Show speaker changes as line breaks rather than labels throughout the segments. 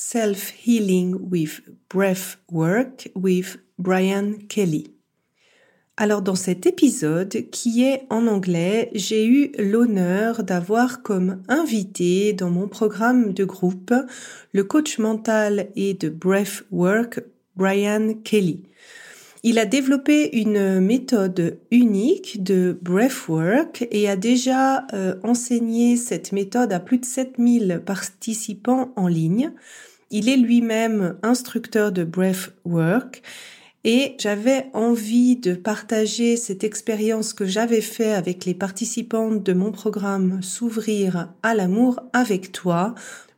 Self-Healing with Breath Work with Brian Kelly. Alors dans cet épisode qui est en anglais, j'ai eu l'honneur d'avoir comme invité dans mon programme de groupe le coach mental et de Breath Work Brian Kelly. Il a développé une méthode unique de breathwork et a déjà euh, enseigné cette méthode à plus de 7000 participants en ligne. Il est lui-même instructeur de breathwork et j'avais envie de partager cette expérience que j'avais fait avec les participants de mon programme S'ouvrir à l'amour avec toi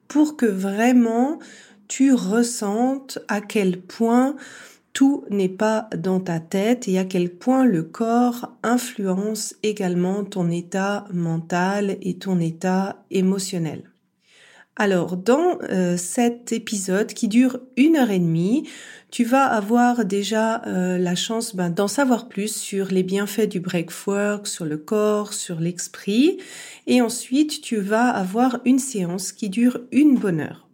pour que vraiment tu ressentes à quel point tout n'est pas dans ta tête et à quel point le corps influence également ton état mental et ton état émotionnel. Alors, dans euh, cet épisode qui dure une heure et demie, tu vas avoir déjà euh, la chance ben, d'en savoir plus sur les bienfaits du breakwork, sur le corps, sur l'esprit. Et ensuite, tu vas avoir une séance qui dure une bonne heure.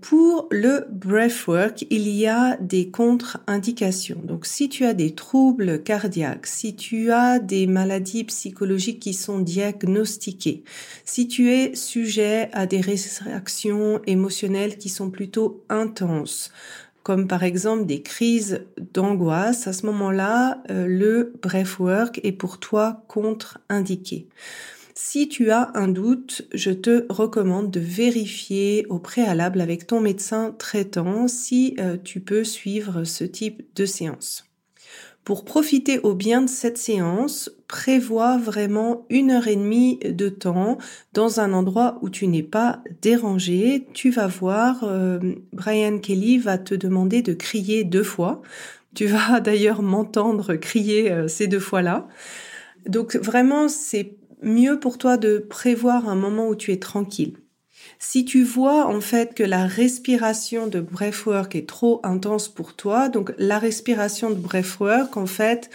Pour le breathwork, il y a des contre-indications. Donc si tu as des troubles cardiaques, si tu as des maladies psychologiques qui sont diagnostiquées, si tu es sujet à des réactions émotionnelles qui sont plutôt intenses, comme par exemple des crises d'angoisse, à ce moment-là, euh, le breathwork est pour toi contre-indiqué. Si tu as un doute, je te recommande de vérifier au préalable avec ton médecin traitant si euh, tu peux suivre ce type de séance. Pour profiter au bien de cette séance, prévois vraiment une heure et demie de temps dans un endroit où tu n'es pas dérangé. Tu vas voir, euh, Brian Kelly va te demander de crier deux fois. Tu vas d'ailleurs m'entendre crier euh, ces deux fois-là. Donc vraiment, c'est mieux pour toi de prévoir un moment où tu es tranquille. Si tu vois en fait que la respiration de breathwork est trop intense pour toi, donc la respiration de breathwork, en fait,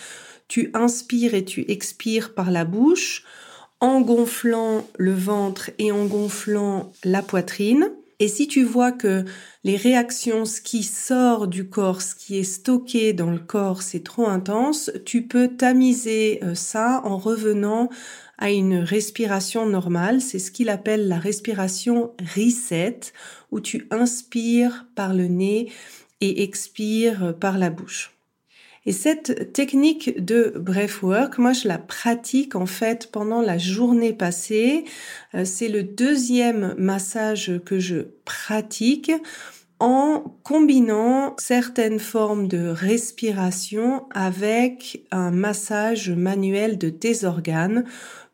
tu inspires et tu expires par la bouche en gonflant le ventre et en gonflant la poitrine. Et si tu vois que les réactions, ce qui sort du corps, ce qui est stocké dans le corps, c'est trop intense, tu peux tamiser euh, ça en revenant à une respiration normale. C'est ce qu'il appelle la respiration reset, où tu inspires par le nez et expires par la bouche. Et cette technique de breathwork, moi je la pratique en fait pendant la journée passée. Euh, c'est le deuxième massage que je pratique en combinant certaines formes de respiration avec un massage manuel de tes organes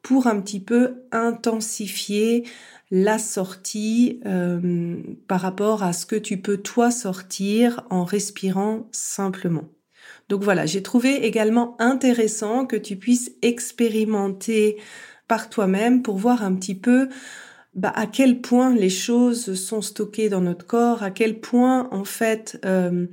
pour un petit peu intensifier la sortie euh, par rapport à ce que tu peux toi sortir en respirant simplement. Donc voilà, j'ai trouvé également intéressant que tu puisses expérimenter par toi-même pour voir un petit peu bah, à quel point les choses sont stockées dans notre corps, à quel point en fait euh,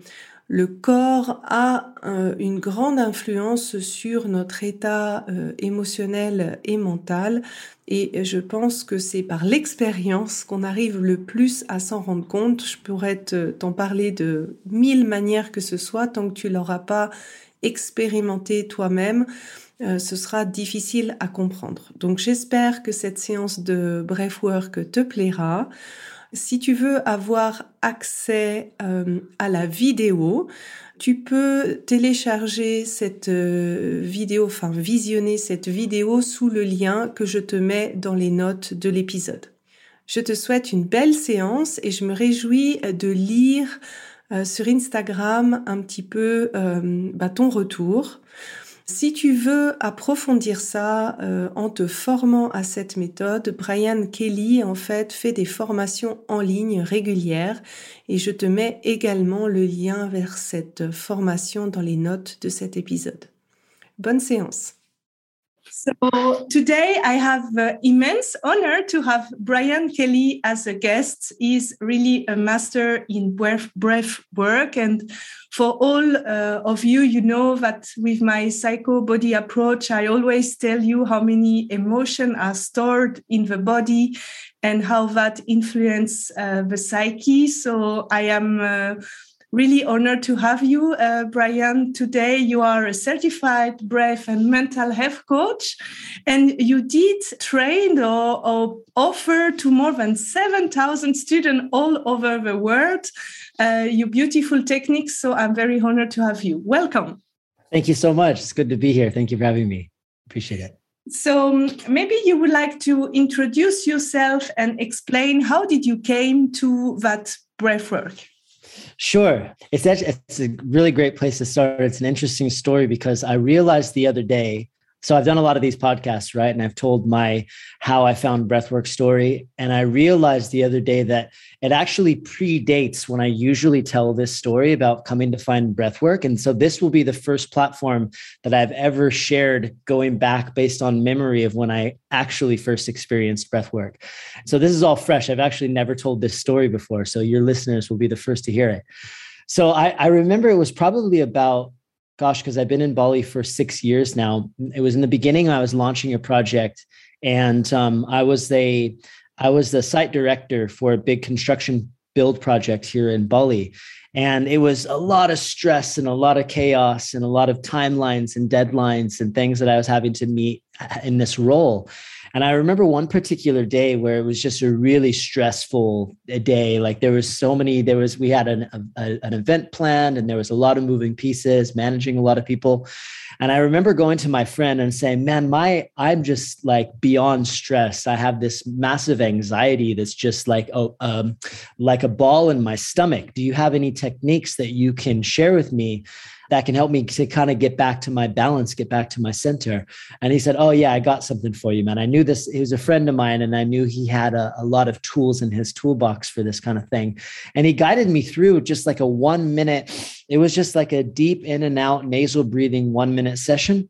le corps a euh, une grande influence sur notre état euh, émotionnel et mental et je pense que c'est par l'expérience qu'on arrive le plus à s'en rendre compte. Je pourrais t'en parler de mille manières que ce soit tant que tu l'auras pas expérimenté toi-même. Euh, ce sera difficile à comprendre. Donc j'espère que cette séance de breathwork te plaira. Si tu veux avoir accès euh, à la vidéo, tu peux télécharger cette euh, vidéo, enfin visionner cette vidéo sous le lien que je te mets dans les notes de l'épisode. Je te souhaite une belle séance et je me réjouis de lire euh, sur Instagram un petit peu bah, ton retour. Si tu veux approfondir ça euh, en te formant à cette méthode, Brian Kelly en fait fait des formations en ligne régulières et je te mets également le lien vers cette formation dans les notes de cet épisode. Bonne séance. So today I have the immense honor to have Brian Kelly as a guest. He's really a master in breath, breath work. And for all uh, of you, you know that with my psycho body approach, I always tell you how many emotions are stored in the body and how that influence uh, the psyche. So I am uh, really honored to have you, uh, Brian. Today, you are a certified breath and mental health coach, and you did train or, or offer to more than 7,000 students all over the world uh, your beautiful techniques. So I'm very honored to have you. Welcome.
Thank you so much. It's good to be here. Thank you for having me. Appreciate it.
So um, maybe you would like to introduce yourself and explain how did you came to that breath work?
Sure. It's actually, it's a really great place to start. It's an interesting story because I realized the other day so I've done a lot of these podcasts, right? And I've told my how I found breathwork story. And I realized the other day that it actually predates when I usually tell this story about coming to find breathwork. And so this will be the first platform that I've ever shared going back based on memory of when I actually first experienced breathwork. So this is all fresh. I've actually never told this story before. So your listeners will be the first to hear it. So I, I remember it was probably about gosh, because I've been in Bali for six years now. It was in the beginning I was launching a project, and um, I was the I was the site director for a big construction build project here in Bali. And it was a lot of stress and a lot of chaos and a lot of timelines and deadlines and things that I was having to meet in this role. And I remember one particular day where it was just a really stressful day. Like there was so many, there was, we had an, a, an event planned and there was a lot of moving pieces, managing a lot of people. And I remember going to my friend and saying, man, my, I'm just like beyond stress. I have this massive anxiety that's just like, oh, um, like a ball in my stomach. Do you have any techniques that you can share with me that can help me to kind of get back to my balance, get back to my center. And he said, Oh, yeah, I got something for you, man. I knew this. He was a friend of mine, and I knew he had a, a lot of tools in his toolbox for this kind of thing. And he guided me through just like a one minute, it was just like a deep in and out nasal breathing one minute session.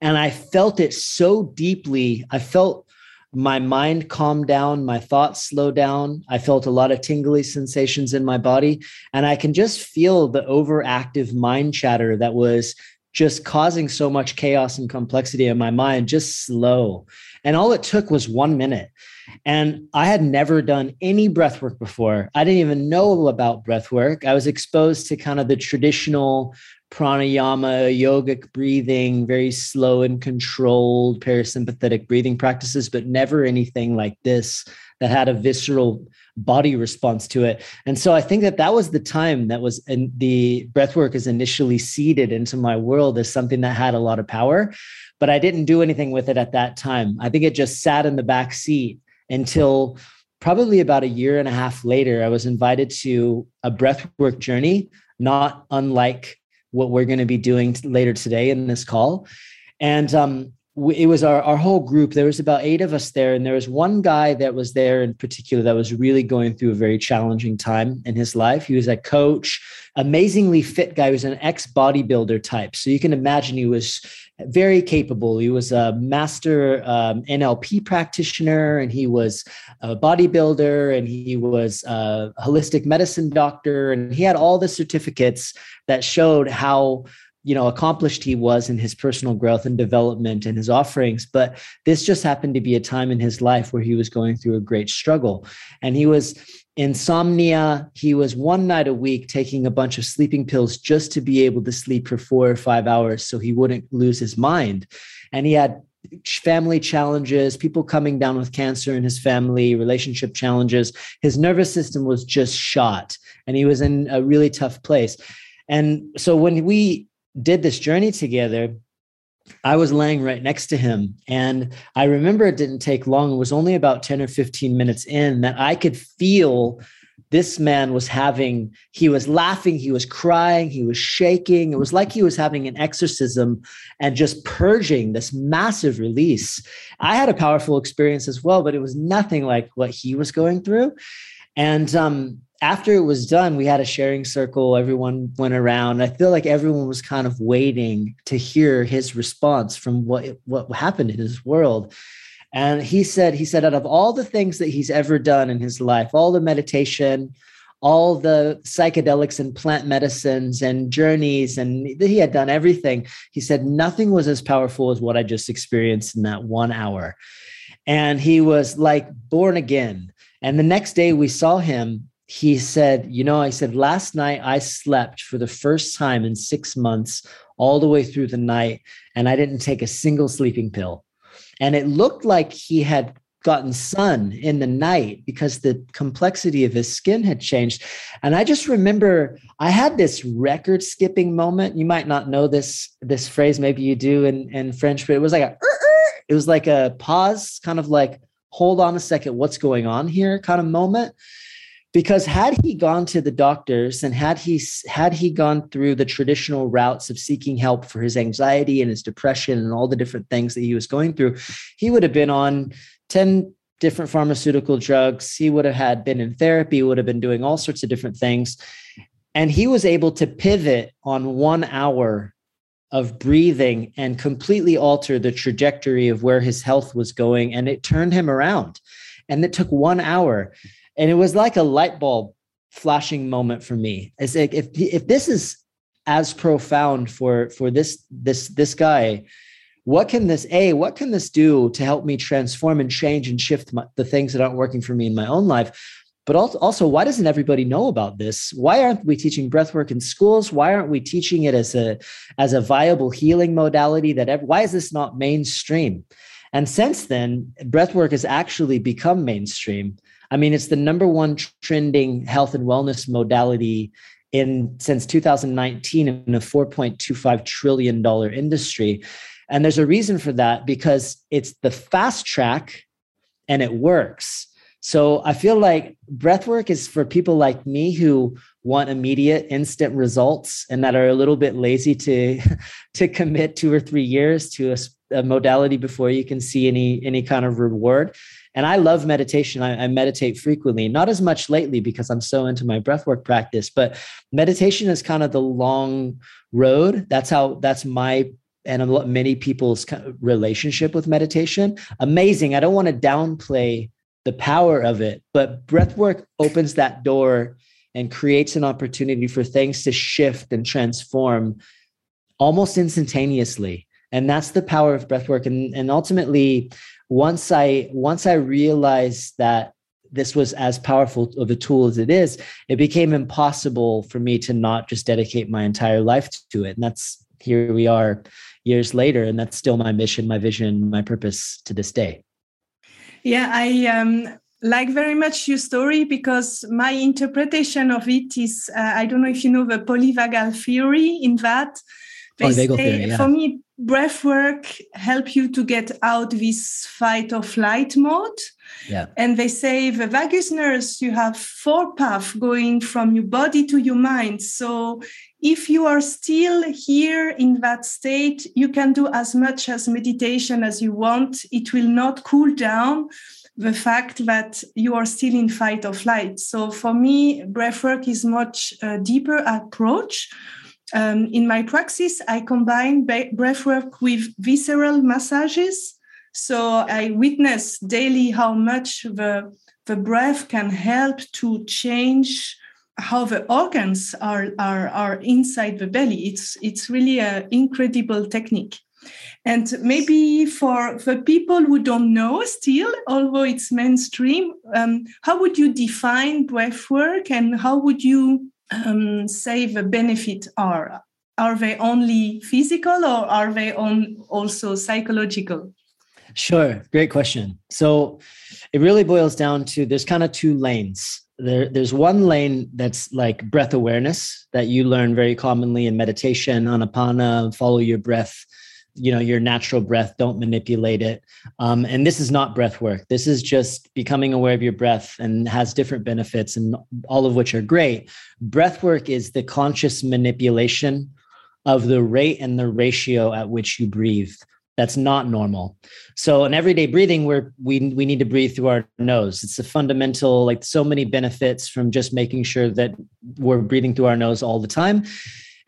And I felt it so deeply. I felt my mind calmed down, my thoughts slowed down. I felt a lot of tingly sensations in my body. And I can just feel the overactive mind chatter that was just causing so much chaos and complexity in my mind, just slow. And all it took was one minute. And I had never done any breath work before. I didn't even know about breath work. I was exposed to kind of the traditional pranayama, yogic breathing, very slow and controlled parasympathetic breathing practices, but never anything like this that had a visceral body response to it. And so I think that that was the time that was in the breathwork is initially seeded into my world as something that had a lot of power, but I didn't do anything with it at that time. I think it just sat in the back seat until probably about a year and a half later, I was invited to a breathwork journey, not unlike what we're going to be doing later today in this call. And um, it was our, our whole group. There was about eight of us there. And there was one guy that was there in particular that was really going through a very challenging time in his life. He was a coach, amazingly fit guy. He was an ex bodybuilder type. So you can imagine he was very capable. He was a master um, NLP practitioner, and he was a bodybuilder, and he was a holistic medicine doctor, and he had all the certificates that showed how you know accomplished he was in his personal growth and development and his offerings but this just happened to be a time in his life where he was going through a great struggle and he was insomnia. He was one night a week taking a bunch of sleeping pills just to be able to sleep for four or five hours so he wouldn't lose his mind. And he had family challenges, people coming down with cancer in his family, relationship challenges. His nervous system was just shot and he was in a really tough place. And so when we did this journey together, I was laying right next to him. And I remember it didn't take long. It was only about 10 or 15 minutes in that I could feel this man was having, he was laughing, he was crying, he was shaking. It was like he was having an exorcism and just purging this massive release. I had a powerful experience as well, but it was nothing like what he was going through. And um, after it was done, we had a sharing circle. Everyone went around. I feel like everyone was kind of waiting to hear his response from what what happened in his world. And he said, he said, out of all the things that he's ever done in his life, all the meditation, all the psychedelics and plant medicines and journeys, and he had done everything. He said, nothing was as powerful as what I just experienced in that one hour. And he was like born again. And the next day we saw him, he said, You know, I said, last night I slept for the first time in six months, all the way through the night, and I didn't take a single sleeping pill. And it looked like he had gotten sun in the night because the complexity of his skin had changed. And I just remember I had this record skipping moment. You might not know this this phrase, maybe you do in, in French, but it was like a uh, uh, it was like a pause, kind of like hold on a second, what's going on here kind of moment because had he gone to the doctors and had he had he gone through the traditional routes of seeking help for his anxiety and his depression and all the different things that he was going through he would have been on 10 different pharmaceutical drugs. He would have had been in therapy would have been doing all sorts of different things. And he was able to pivot on 1 hour of breathing and completely alter the trajectory of where his health was going. And it turned him around. And it took 1 hour and it was like a light bulb flashing moment for me. It's like if if this is as profound for for this this this guy, what can this a what can this do to help me transform and change and shift my, the things that aren't working for me in my own life? But also, why doesn't everybody know about this? Why aren't we teaching breathwork in schools? Why aren't we teaching it as a as a viable healing modality? That why is this not mainstream? And since then, breathwork has actually become mainstream. I mean, it's the number one trending health and wellness modality in since 2019 in a 4.25 trillion dollar industry. And there's a reason for that because it's the fast track and it works. So I feel like breathwork is for people like me who want immediate instant results and that are a little bit lazy to to commit 2 or 3 years to a, a modality before you can see any any kind of reward and I love meditation. I, I, meditate frequently, not as much lately because I'm so into my breathwork practice, but meditation is kind of the long road. That's how, that's my and a lot, many people's relationship with meditation. Amazing. I don't want to downplay the power of it, but breathwork opens that door and creates an opportunity for things to shift and transform almost instantaneously. And that's the power of breathwork. And, and ultimately, once I once I realized that this was as powerful of a tool as it is, it became impossible for me to not just dedicate my entire life to it. And that's here we are years later, and that's still my mission, my vision, my purpose to this day.
Yeah, I um like very much your story because my interpretation of it is uh, I don't know if you know the polyvagal theory in that.
Polyvagal theory, yeah.
For me, breath work help you to get out this fight or flight mode.
Yeah.
And they say the vagus nerves, you have four paths going from your body to your mind. So if you are still here in that state, you can do as much as meditation as you want. It will not cool down the fact that you are still in fight or flight. So for me, breath work is much uh, deeper approach um, in my practice, I combine breathwork with visceral massages. So I witness daily how much the, the breath can help to change how the organs are, are, are inside the belly. It's, it's really an incredible technique. And maybe for the people who don't know still, although it's mainstream, um, how would you define breath work and how would you um, say the benefit are? Are they only physical or are they on also psychological?
Sure. Great question. So it really boils down to there's kind of two lanes. There, there's one lane that's like breath awareness that you learn very commonly in meditation, anapana, follow your breath, you know, your natural breath, don't manipulate it. Um, and this is not breath work. This is just becoming aware of your breath and has different benefits and all of which are great. Breath work is the conscious manipulation of the rate and the ratio at which you breathe that's not normal so in everyday breathing we're we, we need to breathe through our nose it's a fundamental like so many benefits from just making sure that we're breathing through our nose all the time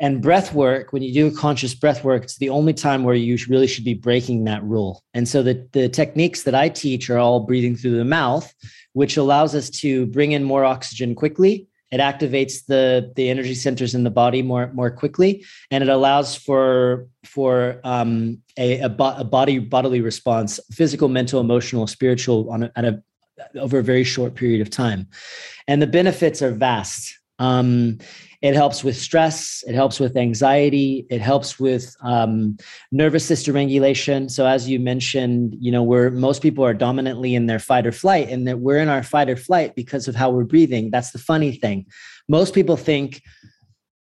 and breath work when you do conscious breath work it's the only time where you really should be breaking that rule. And so the, the techniques that i teach are all breathing through the mouth which allows us to bring in more oxygen quickly. It activates the the energy centers in the body more more quickly. And it allows for for um, a, a, bo- a, body bodily response physical mental emotional spiritual on a, at a over a very short period of time. And the benefits are vast. Um, it helps with stress. It helps with anxiety. It helps with um, nervous system regulation. So as you mentioned, you know, where most people are dominantly in their fight or flight, and that we're in our fight or flight because of how we're breathing. That's the funny thing. Most people think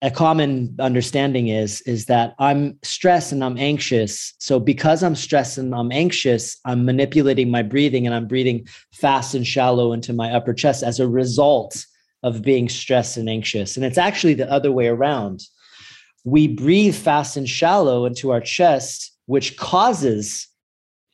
a common understanding is is that i'm stressed and i'm anxious so because i'm stressed and i'm anxious i'm manipulating my breathing and i'm breathing fast and shallow into my upper chest as a result of being stressed and anxious. And it's actually the other way around. We breathe fast and shallow into our chest, which causes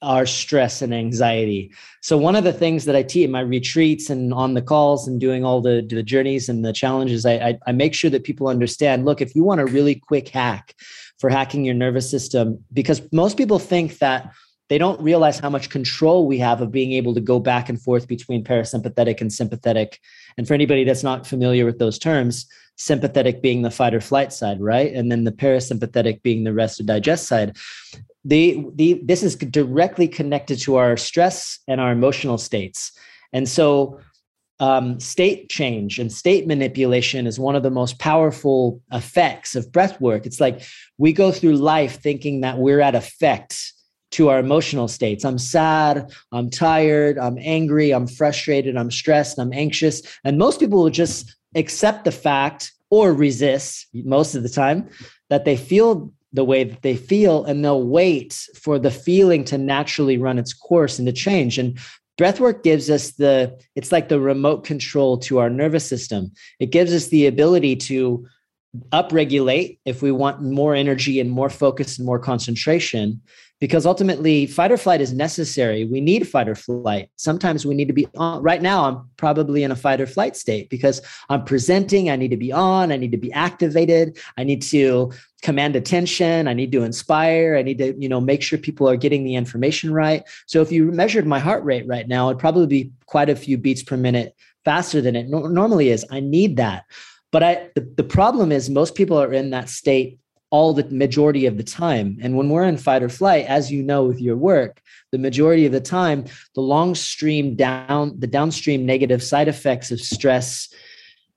our stress and anxiety. So one of the things that I teach in my retreats and on the calls and doing all the, the journeys and the challenges, I, I, I make sure that people understand, look, if you want a really quick hack for hacking your nervous system, because most people think that they don't realize how much control we have of being able to go back and forth between parasympathetic and sympathetic. And for anybody that's not familiar with those terms, sympathetic being the fight or flight side, right? And then the parasympathetic being the rest or digest side. The, the, this is directly connected to our stress and our emotional states. And so um, state change and state manipulation is one of the most powerful effects of breath work. It's like we go through life thinking that we're at effect to our emotional states. I'm sad, I'm tired, I'm angry, I'm frustrated, I'm stressed, I'm anxious. And most people will just accept the fact or resist most of the time that they feel the way that they feel and they'll wait for the feeling to naturally run its course and to change. And breathwork gives us the it's like the remote control to our nervous system. It gives us the ability to upregulate if we want more energy and more focus and more concentration because ultimately fight or flight is necessary. We need fight or flight. Sometimes we need to be on right now i'm probably in a fight or flight state because i'm presenting i need to be on i need to be activated i need to command attention i need to inspire i need to you know make sure people are getting the information right. So if you measured my heart rate right now it'd probably be quite a few beats per minute faster than it no- normally is. I need that. But i the, the problem is most people are in that state all the majority of the time. And when we're in fight or flight, as you know with your work, the majority of the time, the long stream down, the downstream negative side effects of stress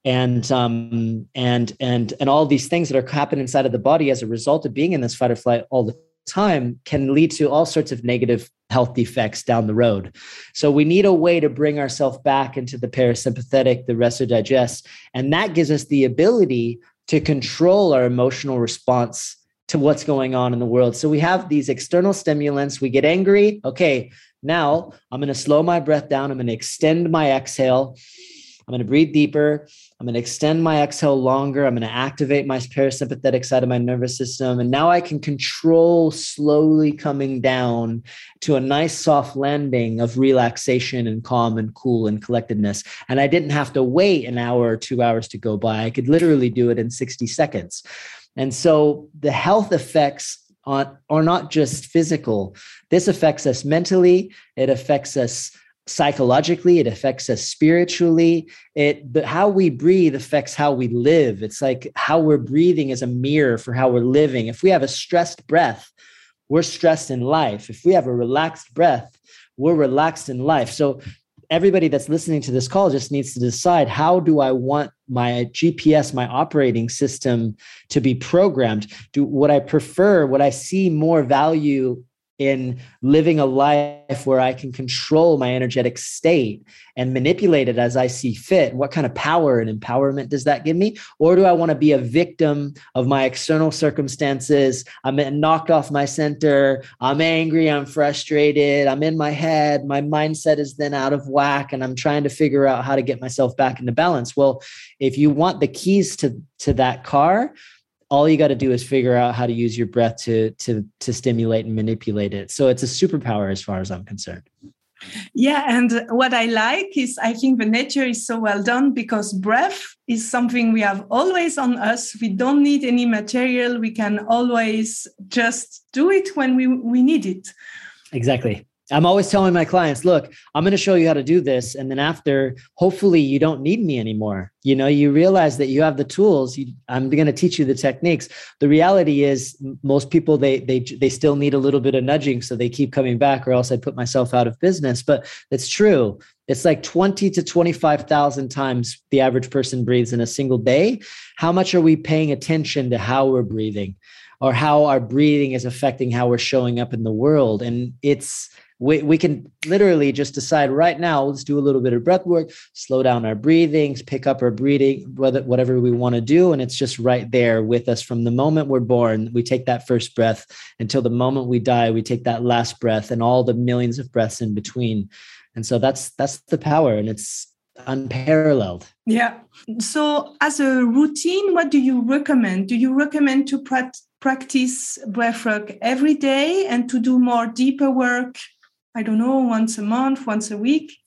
and um and and and all these things that are happening inside of the body as a result of being in this fight or flight all the time can lead to all sorts of negative health defects down the road. So we need a way to bring ourselves back into the parasympathetic, the rest or digest. And that gives us the ability to control our emotional response to what's going on in the world. So we have these external stimulants. We get angry. Okay, now I'm going to slow my breath down. I'm going to extend my exhale. I'm going to breathe deeper. I'm going to extend my exhale longer. I'm going to activate my parasympathetic side of my nervous system. And now I can control slowly coming down to a nice soft landing of relaxation and calm and cool and collectedness. And I didn't have to wait an hour or two hours to go by. I could literally do it in 60 seconds. And so the health effects are not just physical. This affects us mentally, it affects us psychologically it affects us spiritually. It but how we breathe affects how we live. It's like how we're breathing is a mirror for how we're living. If we have a stressed breath we're stressed in life. If we have a relaxed breath we're relaxed in life. So everybody that's listening to this call just needs to decide how do i want my gps my operating system to be programmed? Do what i prefer what i see more value in living a life where I can control my energetic state and manipulate it as I see fit? What kind of power and empowerment does that give me? Or do I want to be a victim of my external circumstances? I'm knocked off my center. I'm angry. I'm frustrated. I'm in my head. My mindset is then out of whack and I'm trying to figure out how to get myself back into balance. Well, if you want the keys to, to that car, all you got to do is figure out how to use your breath to to to stimulate and manipulate it. So it's a superpower as far as i'm concerned.
Yeah and what i like is i think the nature is so well done because breath is something we have always on us. We don't need any material. We can always just do it when we we need it.
Exactly I'm always telling my clients, look, I'm going to show you how to do this. And then after, hopefully, you don't need me anymore. You know, you realize that you have the tools. You, I'm going to teach you the techniques. The reality is, most people they they they still need a little bit of nudging, so they keep coming back, or else I'd put myself out of business. But it's true. It's like 20 to 25,000 times the average person breathes in a single day. How much are we paying attention to how we're breathing? Or how our breathing is affecting how we're showing up in the world. And it's we, we can literally just decide right now let's do a little bit of breath work slow down our breathings pick up our breathing whatever we want to do and it's just right there with us from the moment we're born. We take that first breath until the moment we die we take that last breath and all the millions of breaths in between. And so that's that's the power and it's unparalleled.
Yeah. So as a routine what do you recommend? Do you recommend to practice breathwork every day and to do more deeper work I don't know, once a month, once a week?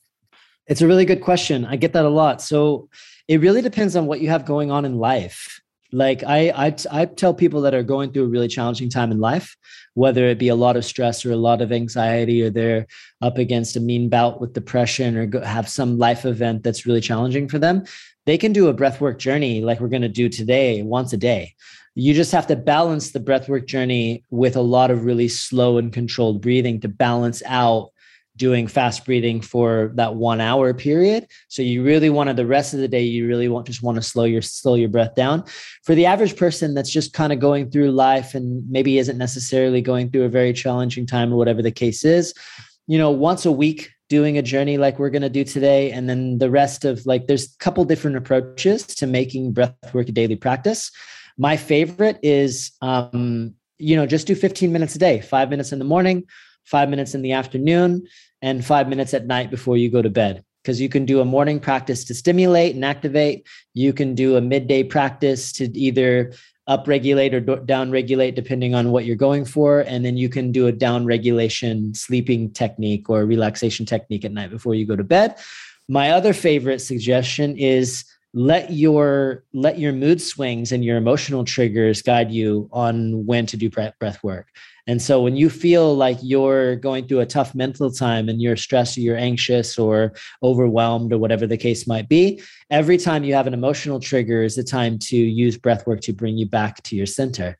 It's a really good question. I get that a lot. So it really depends on what you have going on in life. Like I, I, I tell people that are going through a really challenging time in life, whether it be a lot of stress or a lot of anxiety, or they're up against a mean bout with depression, or have some life event that's really challenging for them, they can do a breathwork journey like we're going to do today, once a day you just have to balance the breathwork journey with a lot of really slow and controlled breathing to balance out doing fast breathing for that one hour period. So you really want to the rest of the day, you really want just want to slow your slow your breath down. For the average person that's just kind of going through life and maybe isn't necessarily going through a very challenging time or whatever the case is, you know, once a week doing a journey like we're going to do today and then the rest of like there's a couple different approaches to making breath work a daily practice my favorite is, um, you know, just do 15 minutes a day, five minutes in the morning, five minutes in the afternoon, and five minutes at night before you go to bed. Because you can do a morning practice to stimulate and activate. You can do a midday practice to either upregulate or down regulate depending on what you're going for and then you can do a down regulation sleeping technique or relaxation technique at night before you go to bed my other favorite suggestion is let your let your mood swings and your emotional triggers guide you on when to do breath work. And so when you feel like you're going through a tough mental time and you're stressed or you're anxious or overwhelmed or whatever the case might be every time you have an emotional trigger is the time to use breath work to bring you back to your center.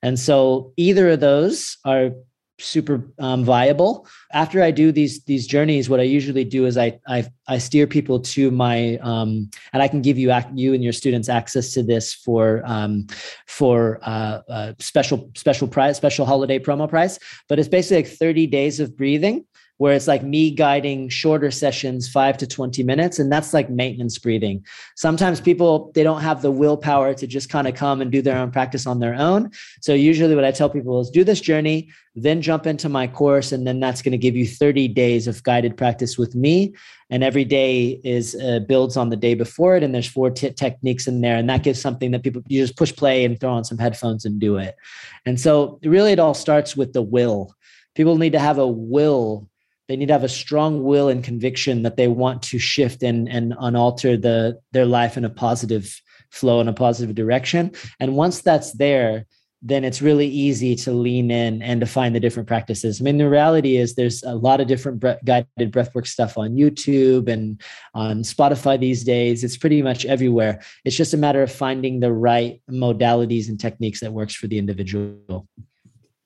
And so either of those are super um, viable. After I do these these journeys, what I usually do is I I, I steer people to my um, and I can give you you and your students access to this for um, for uh, uh, special special price special holiday promo price. But it's basically like thirty days of breathing where it's like me guiding shorter sessions, five to 20 minutes. And that's like maintenance breathing. Sometimes people, they don't have the willpower to just kind of come and do their own practice on their own. So usually what I tell people is do this journey, then jump into my course. And then that's going to give you 30 days of guided practice with me. And every day is uh, builds on the day before it. And there's four t- techniques in there. And that gives something that people, you just push play and throw on some headphones and do it. And so really it all starts with the will. People need to have a will they need to have a strong will and conviction that they want to shift and and unalter the their life in a positive flow in a positive direction and once that's there then it's really easy to lean in and to find the different practices. I mean, the reality is there's a lot of different bre- guided breathwork stuff on YouTube and on Spotify these days. It's pretty much everywhere. It's just a matter of finding the right modalities and techniques that works for the individual.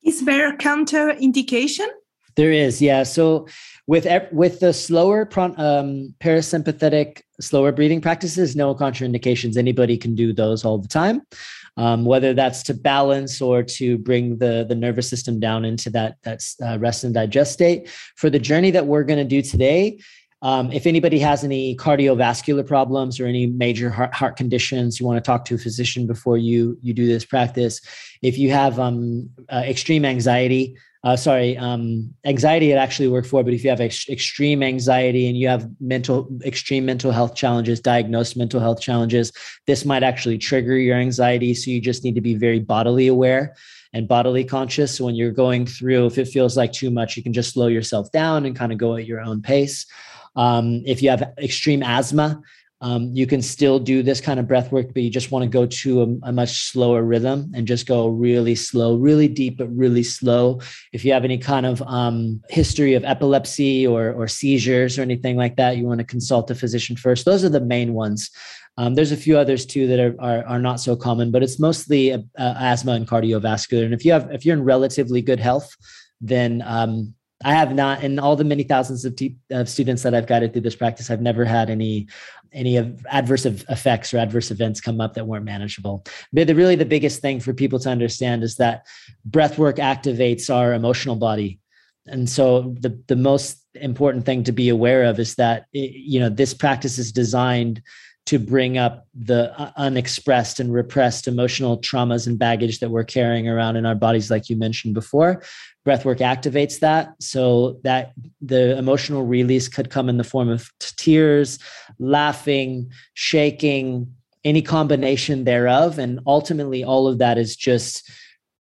Is there a counter indication
There is, yeah. So with with the slower um, parasympathetic, slower breathing practices, no contraindications. Anybody can do those all the time, um, whether that's to balance or to bring the the nervous system down into that that uh, rest and digest state. For the journey that we're going to do today, um, if anybody has any cardiovascular problems or any major heart, heart, conditions, you want to talk to a physician before you you do this practice. If you have um, uh, extreme anxiety, uh, sorry, um, anxiety it actually worked for, but if you have ex- extreme anxiety and you have mental extreme mental health challenges, diagnosed mental health challenges, this might actually trigger your anxiety. So you just need to be very bodily aware and bodily conscious. So when you're going through, if it feels like too much, you can just slow yourself down and kind of go at your own pace. Um, if you have extreme asthma, um, you can still do this kind of breath work, but you just want to go to a, a, much slower rhythm and just go really slow, really deep, but really slow. If you have any kind of um, history of epilepsy or, or seizures or anything like that, you want to consult a physician first. Those are the main ones. Um, there's a few others too that are, are, are not so common, but it's mostly uh, asthma and cardiovascular. And if you have if you're in relatively good health, then um, I have not, in all the many thousands of, of students that I've guided through this practice, I've never had any any of adverse effects or adverse events come up that weren't manageable. But the, really the biggest thing for people to understand is that breath work activates our emotional body. And so the the most important thing to be aware of is that you know this practice is designed to bring up the uh, unexpressed and repressed emotional traumas and baggage that we're carrying around in our bodies like you mentioned before breathwork activates that. So that the emotional release could come in the form of tears laughing shaking any combination thereof. And ultimately all of that is just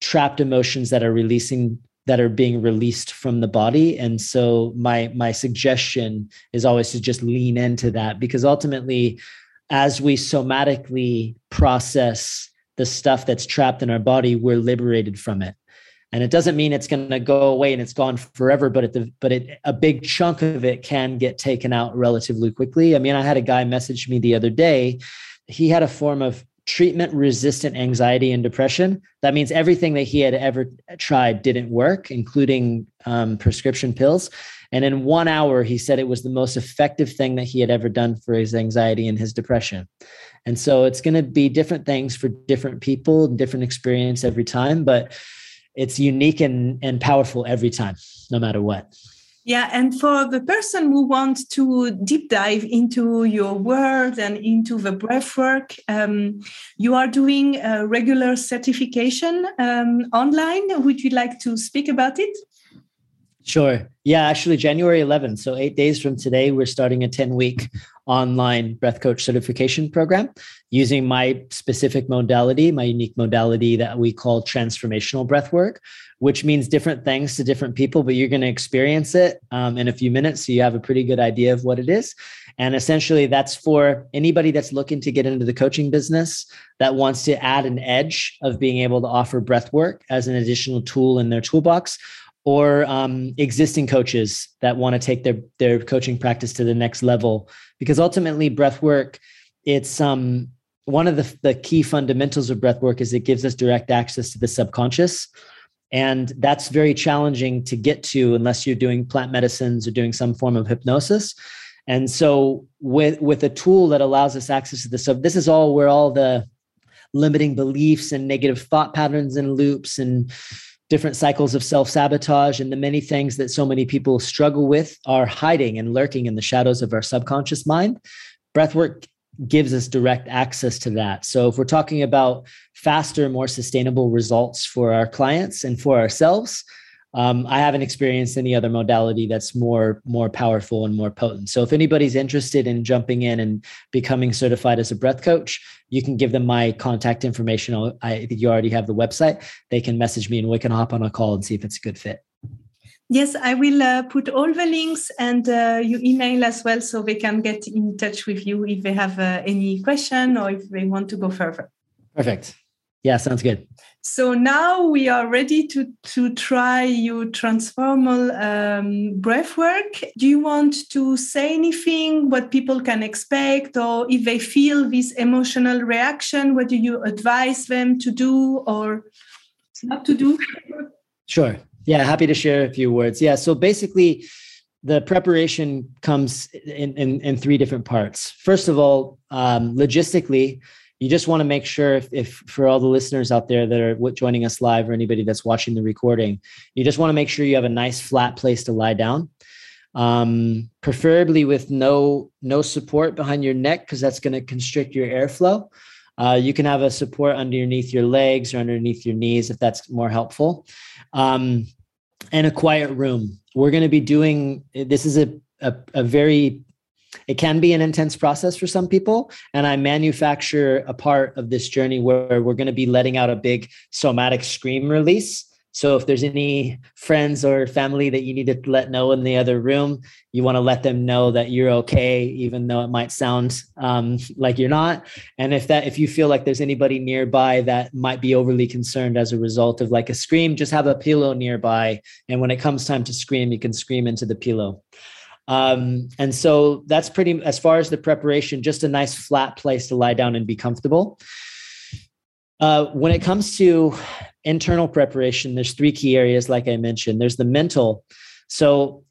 trapped emotions that are releasing that are being released from the body. And so my my suggestion is always to just lean into that because ultimately as we somatically process the stuff that's trapped in our body we're liberated from it and it doesn't mean it's going to go away and it's gone forever but at the but it, a big chunk of it can get taken out relatively quickly. I mean i had a guy message me the other day. He had a form of treatment resistant anxiety and depression. That means everything that he had ever tried didn't work including um, prescription pills. And in one hour he said it was the most effective thing that he had ever done for his anxiety and his depression. And so it's going to be different things for different people different experience every time but it's unique and, and powerful every time, no matter what.
Yeah, and for the person who wants to deep dive into your world and into the breath work, um, you are doing a regular certification um, online. Would you like to speak about it?
Sure. Yeah, actually, January 11th. So, eight days from today, we're starting a 10 week online breath coach certification program using my specific modality, my unique modality that we call transformational breath work, which means different things to different people, but you're going to experience it um, in a few minutes. So, you have a pretty good idea of what it is. And essentially, that's for anybody that's looking to get into the coaching business that wants to add an edge of being able to offer breath work as an additional tool in their toolbox or um, existing coaches that want to take their their coaching practice to the next level. Because ultimately breath work it's um one of the, the key fundamentals of breath work is it gives us direct access to the subconscious. And that's very challenging to get to unless you're doing plant medicines or doing some form of hypnosis. And so with with a tool that allows us access to the sub this is all where all the limiting beliefs and negative thought patterns and loops and different cycles of self sabotage and the many things that so many people struggle with are hiding and lurking in the shadows of our subconscious mind. Breathwork gives us direct access to that. So, if we're talking about faster, more sustainable results for our clients and for ourselves, um, I haven't experienced any other modality that's more more powerful and more potent. So if anybody's interested in jumping in and becoming certified as a breath coach, you can give them my contact information. I think you already have the website. They can message me and we can hop on a call and see if it's a good fit.
Yes, I will uh, put all the links and uh, your email as well, so they can get in touch with you if they have uh, any question or if they want to go further.
Perfect. Yeah, sounds good.
So now we are ready to, to try your transformal um, breath work. Do you want to say anything, what people can expect, or if they feel this emotional reaction, what do you advise them to do or not to do?
Sure. Yeah, happy to share a few words. Yeah, so basically, the preparation comes in, in, in three different parts. First of all, um, logistically, you just want to make sure if, if, for all the listeners out there that are joining us live or anybody that's watching the recording, you just want to make sure you have a nice flat place to lie down. Um, preferably with no no support behind your neck because that's going to constrict your airflow. Uh, you can have a support underneath your legs or underneath your knees if that's more helpful. Um, and a quiet room. We're going to be doing this is a, a, a very it can be an intense process for some people and i manufacture a part of this journey where we're going to be letting out a big somatic scream release so if there's any friends or family that you need to let know in the other room, you want to let them know that you're okay, even though it might sound um, like you're not. And if that if you feel like there's anybody nearby that might be overly concerned as a result of like a scream, just have a pillow nearby. And when it comes time to scream, you can scream into the pillow. Um, and so that's pretty as far as the preparation, just a nice flat place to lie down and be comfortable. Uh, when it comes to internal preparation, there's three key areas, like I mentioned. There's the mental. So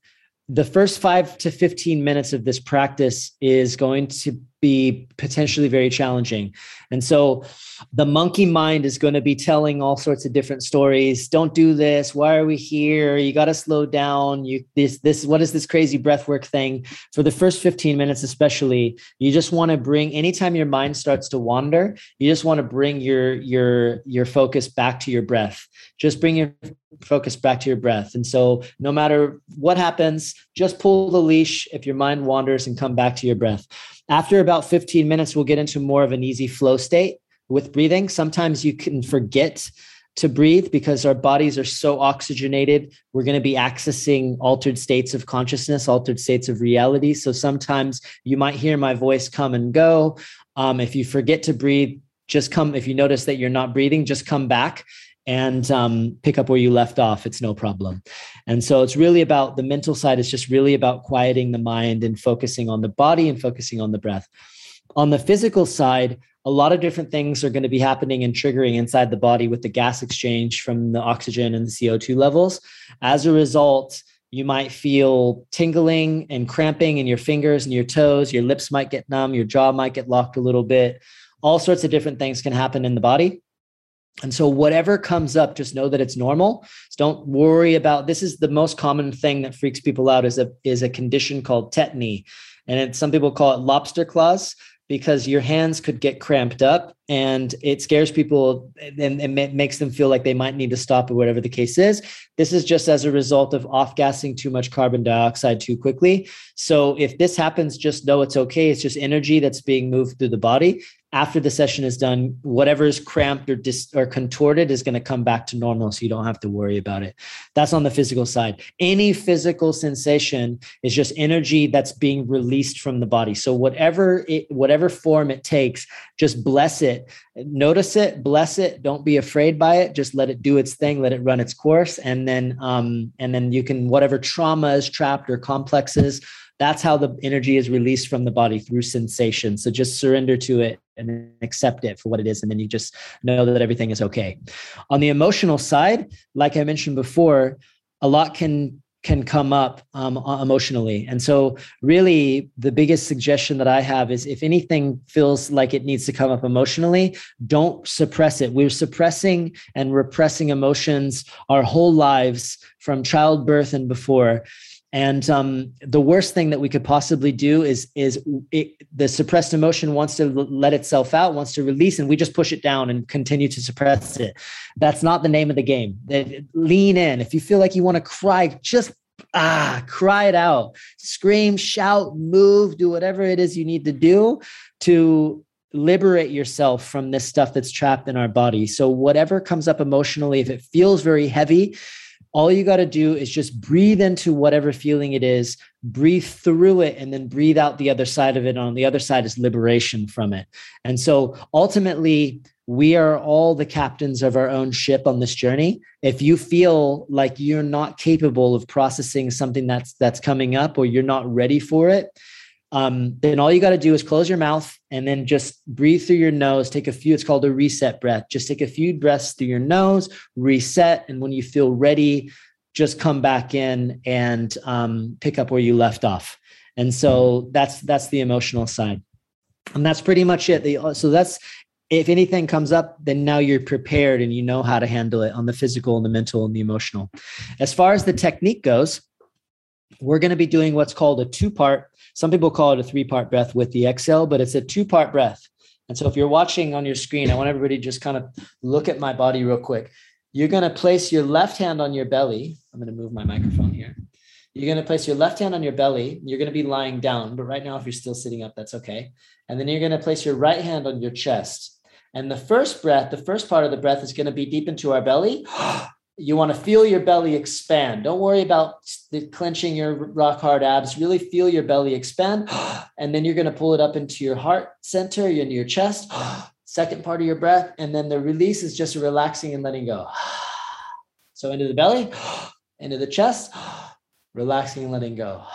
the first five to 15 minutes of this practice is going to be potentially very challenging. And so the monkey mind is going to be telling all sorts of different stories. Don't do this. Why are we here? You got to slow down. You this this what is this crazy breath work thing? For the first 15 minutes especially, you just want to bring anytime your mind starts to wander, you just want to bring your your your focus back to your breath. Just bring your focus back to your breath. And so no matter what happens, just pull the leash if your mind wanders and come back to your breath. After about 15 minutes, we'll get into more of an easy flow state with breathing. Sometimes you can forget to breathe because our bodies are so oxygenated. We're going to be accessing altered states of consciousness, altered states of reality. So sometimes you might hear my voice come and go. Um, if you forget to breathe, just come. If you notice that you're not breathing, just come back and um, pick up where you left off. It's no problem. And so it's really about the mental side, it's just really about quieting the mind and focusing on the body and focusing on the breath. On the physical side, a lot of different things are going to be happening and triggering inside the body with the gas exchange from the oxygen and the CO2 levels. As a result, you might feel tingling and cramping in your fingers and your toes. Your lips might get numb. Your jaw might get locked a little bit. All sorts of different things can happen in the body. And so, whatever comes up, just know that it's normal. So don't worry about this. Is the most common thing that freaks people out is a is a condition called tetany, and it, some people call it lobster claws because your hands could get cramped up and it scares people and it makes them feel like they might need to stop or whatever the case is. This is just as a result of off gassing too much carbon dioxide too quickly. So if this happens, just know it's okay. It's just energy that's being moved through the body after the session is done, whatever is cramped or dis- or contorted is going to come back to normal, so you don't have to worry about it. That's on the physical side. Any physical sensation is just energy that's being released from the body. So whatever it, whatever form it takes, just bless it, notice it, bless it. Don't be afraid by it. Just let it do its thing, let it run its course, and then um, and then you can whatever trauma is trapped or complexes that's how the energy is released from the body through sensation. So just surrender to it and accept it for what it is. And then you just know that everything is okay. On the emotional side, like I mentioned before, a lot can can come up um, emotionally. And so, really, the biggest suggestion that I have is if anything feels like it needs to come up emotionally, don't suppress it. We're suppressing and repressing emotions our whole lives from childbirth and before. And um, the worst thing that we could possibly do is is it, the suppressed emotion wants to let itself out, wants to release, and we just push it down and continue to suppress it. That's not the name of the game. Lean in. If you feel like you want to cry, just ah, cry it out, scream, shout, move, do whatever it is you need to do to liberate yourself from this stuff that's trapped in our body. So whatever comes up emotionally, if it feels very heavy, all you got to do is just breathe into whatever feeling it is, breathe through it, and then breathe out the other side of it. And on the other side is liberation from it. And so ultimately, we are all the captains of our own ship on this journey. If you feel like you're not capable of processing something that's that's coming up or you're not ready for it, um, then all you got to do is close your mouth and then just breathe through your nose. Take a few, it's called a reset breath. Just take a few breaths through your nose, reset. And when you feel ready, just come back in and um, pick up where you left off. And so that's that's the emotional side, and that's pretty much it. The, so that's if anything comes up, then now you're prepared and you know how to handle it on the physical and the mental and the emotional. As far as the technique goes, we're going to be doing what's called a two part. Some people call it a three part breath with the exhale, but it's a two part breath. And so if you're watching on your screen, I want everybody to just kind of look at my body real quick. You're going to place your left hand on your belly. I'm going to move my microphone here. You're going to place your left hand on your belly. You're going to be lying down, but right now, if you're still sitting up, that's okay. And then you're going to place your right hand on your chest. And the first breath, the first part of the breath is going to be deep into our belly. you want to feel your belly expand. Don't worry about the, clenching your rock hard abs. Really feel your belly expand. And then you're going to pull it up into your heart center, into your chest. Second part of your breath. And then the release is just relaxing and letting go. So into the belly, into the chest, relaxing and letting go.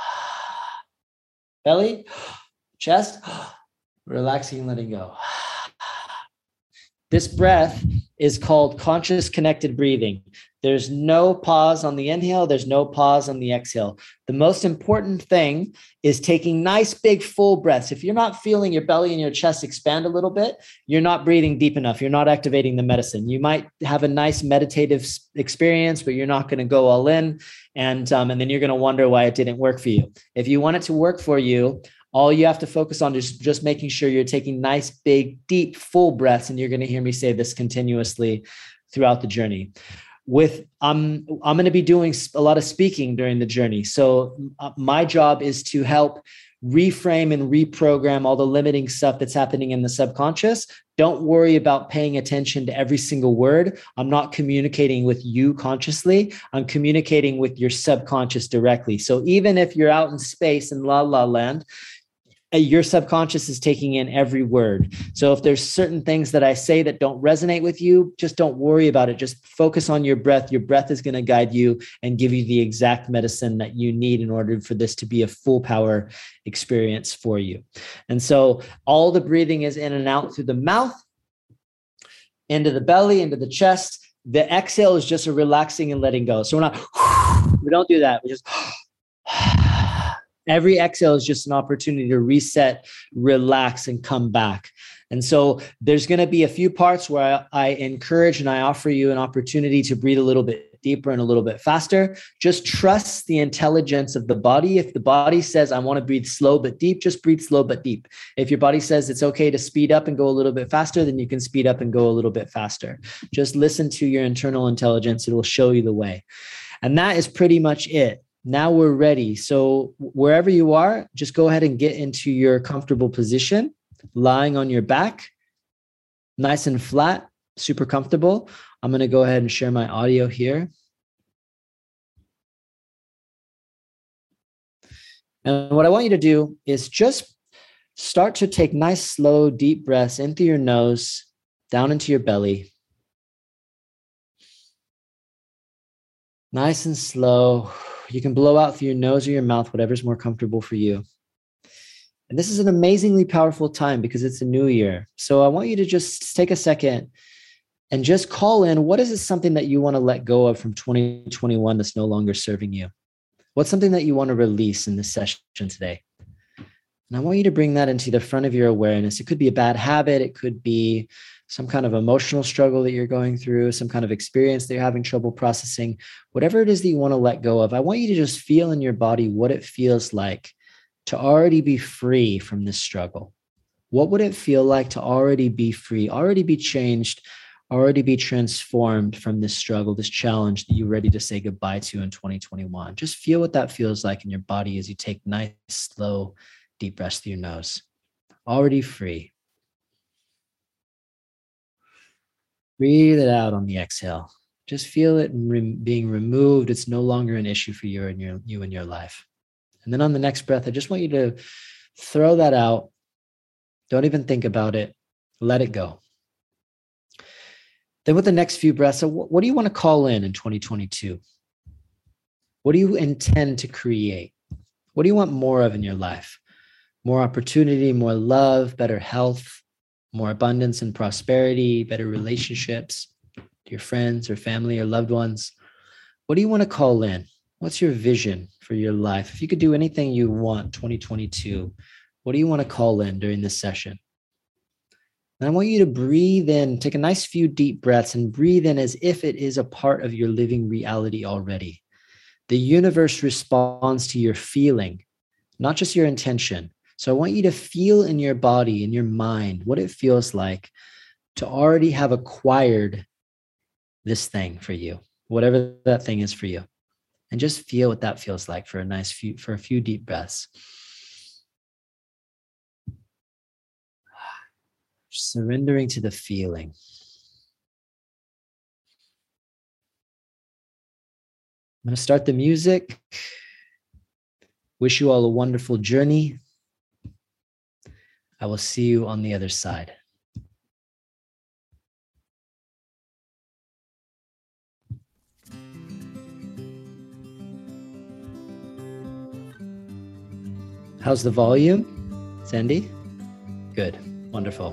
Belly, chest, relaxing and letting go. This breath is called conscious connected breathing. There's no pause on the inhale, there's no pause on the exhale. The most important thing is taking nice, big, full breaths. If you're not feeling your belly and your chest expand a little bit, you're not breathing deep enough. You're not activating the medicine. You might have a nice meditative experience, but you're not going to go all in. And, um, and then you're going to wonder why it didn't work for you. If you want it to work for you, all you have to focus on is just making sure you're taking nice, big, deep, full breaths. And you're going to hear me say this continuously throughout the journey with i'm i'm going to be doing a lot of speaking during the journey. So uh, my job is to help reframe and reprogram all the limiting stuff that's happening in the subconscious. Don't worry about paying attention to every single word. I'm not communicating with you consciously. I'm communicating with your subconscious directly. So even if you're out in space in la la land your subconscious is taking in every word. So if there's certain things that I say that don't resonate with you, just don't worry about it. Just focus on your breath. Your breath is going to guide you and give you the exact medicine that you need in order for this to be a full power experience for you. And so all the breathing is in and out through the mouth, into the belly, into the chest. The exhale is just a relaxing and letting go. So we're not, we don't do that. We just Every exhale is just an opportunity to reset, relax, and come back. And so there's going to be a few parts where I, I, encourage and I offer you an opportunity to breathe a little bit deeper and a little bit faster. Just trust the intelligence of the body. If the body says, I want to breathe slow but deep, just breathe slow but deep. If your body says it's okay to speed up and go a little bit faster, then you can speed up and go a little bit faster. Just listen to your internal intelligence, it will show you the way. And that is pretty much it now we're ready. So wherever you are, just go ahead and get into your comfortable position, lying on your back, nice and flat, super comfortable. I'm going to go ahead and share my audio here. And what I want you to do is just start to take nice, slow, deep breaths into your nose, down into your belly. Nice and slow. You can blow out through your nose or your mouth, whatever's more comfortable for you. And this is an amazingly powerful time because it's a new year. So I want you to just take a second and just call in what is it something that you want to let go of from 2021 that's no longer serving you? What's something that you want to release in this session today? And I want you to bring that into the front of your awareness. It could be a bad habit, it could be some kind of emotional struggle that you're going through, some kind of experience that you're having trouble processing, whatever it is that you want to let go of, I want you to just feel in your body what it feels like to already be free from this struggle. What would it feel like to already be free, already be changed, already be transformed from this struggle, this challenge that you're ready to say goodbye to in 2021? Just feel what that feels like in your body as you take nice, slow, deep breaths through your nose. Already free. Breathe it out on the exhale. Just feel it being removed. It's no longer an issue for you and your you and your life. And then on the next breath, I just want you to throw that out. Don't even think about it. Let it go. Then with the next few breaths, so what do you want to call in in 2022? What do you intend to create? What do you want more of in your life? More opportunity, more love, better health, more abundance and prosperity, better relationships, your friends or family or loved ones. What do you want to call in? What's your vision for your life? If you could do anything you want 2022, what do you want to call in during this session? And I want you to breathe in, take a nice few deep breaths and breathe in as if it is a part of your living reality already. The universe responds to your feeling, not just your intention. So I want you to feel in your body, in your mind, what it feels like to already have acquired this thing for you, whatever that thing is for you. And just feel what that feels like for a nice few for a few deep breaths. Surrendering to the feeling. I'm going to start the music. Wish you all a wonderful journey i will see you on the other side How's the volume, Sandy? Good, wonderful.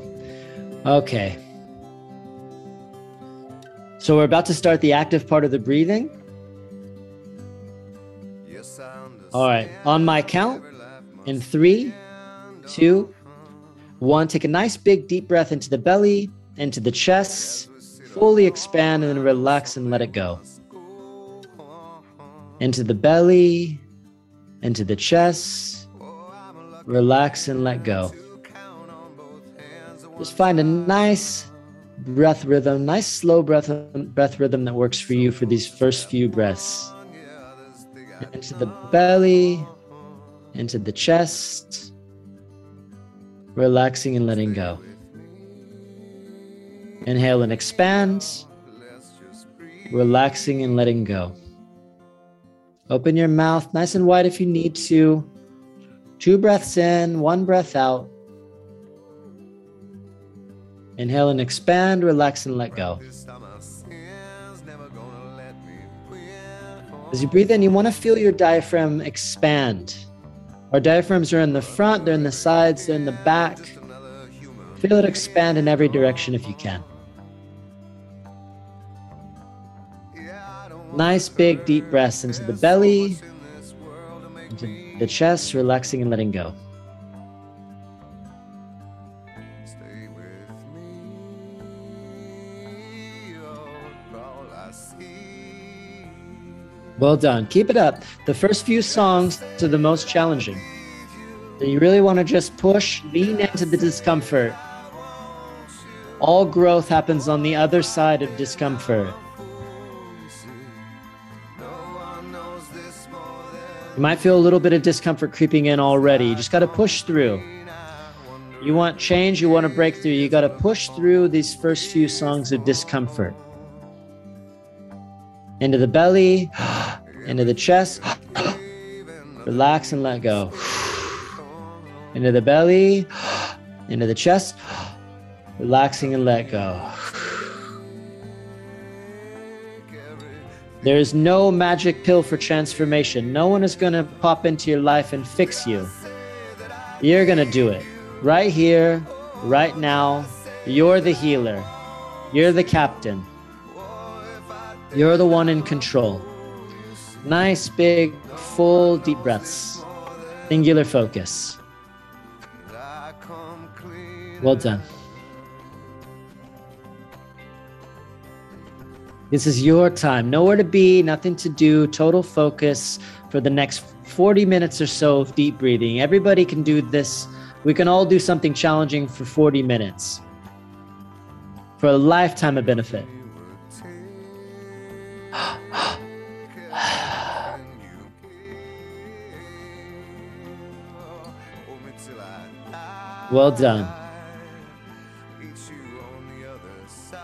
Okay. So we're about to start the active part of the breathing. All right, on my count, in three, two, one, take a nice big deep breath into the belly, into the chest, fully expand and then relax and let it go. Into the belly, into the chest relax and let go. Just find a nice breath rhythm, nice slow breath breath rhythm that works for you for these first few breaths. Into the belly, into the chest, relaxing and letting go. Inhale and expand, relaxing and letting go. Open your mouth nice and wide if you need to. Two breaths in, one breath out. Inhale and expand, relax and let go. As you breathe in, you want to feel your diaphragm expand. Our diaphragms are in the front, they're in the sides, they're in the back. Feel it expand in every direction if you can. Nice big deep breaths into the belly, into the chest, relaxing and letting go. Well done. Keep it up. The first few songs are the most challenging. So you really want to just push, lean into the discomfort. All growth happens on the other side of discomfort. You might feel a little bit of discomfort creeping in already. You just got to push through. You want change, you want to breakthrough. You got to push through these first few songs of discomfort. Into the belly, into the chest. Relax and let go. Into the belly, into the chest. Relaxing and let go. There is no magic pill for transformation. No one is going to pop into your life and fix you. You're going to do it right here, right now. You're the healer. You're the captain. You're the one in control. Nice, big, full, deep breaths. Singular focus. Well done. This is your time. Nowhere to be, nothing to do, total focus for the next 40 minutes or so of deep breathing. Everybody can do this. We can all do something challenging for 40 minutes for a lifetime of benefit. Well done.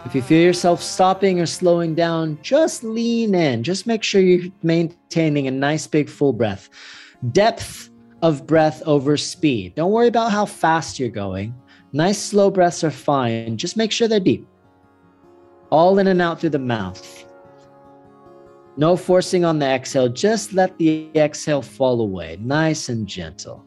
If you feel yourself stopping or slowing down, just lean in. Just make sure you're maintaining a nice big full breath. Depth of breath over speed. Don't worry about how fast you're going. Nice slow breaths are fine. Just make sure they're deep. All in and out through the mouth. No forcing on the exhale. Just let the exhale fall away. Nice and gentle.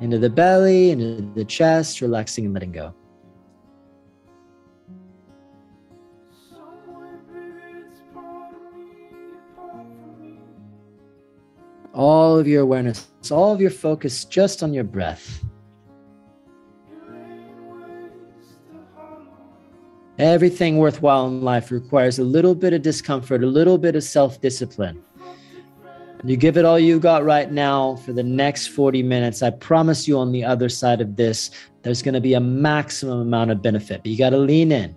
into the belly, into the chest, relaxing and letting go. All of your awareness, all of your focus just on your breath. Everything worthwhile in life requires a little bit of discomfort, a little bit of self discipline. You give it all you got right now for the next 40 minutes. I promise you, on the other side of this, there's going to be a maximum amount of benefit, but you got to lean in.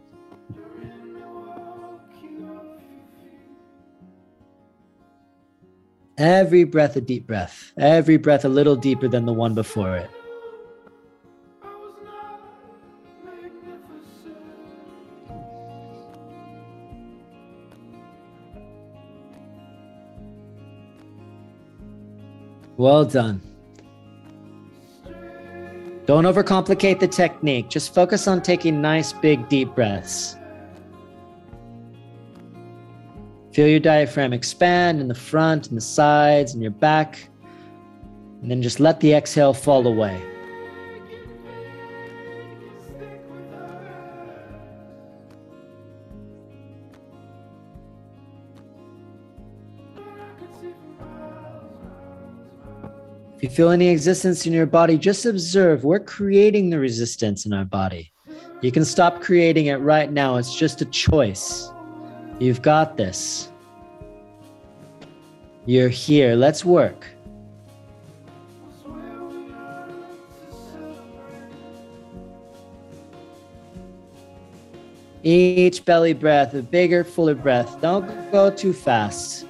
Every breath, a deep breath. Every breath, a little deeper than the one before it. Well done. Don't overcomplicate the technique. Just focus on taking nice, big, deep breaths. Feel your diaphragm expand in the front and the sides and your back. And then just let the exhale fall away. If you feel any resistance in your body, just observe. We're creating the resistance in our body. You can stop creating it right now. It's just a choice. You've got this. You're here. Let's work. Each belly breath, a bigger, fuller breath. Don't go too fast.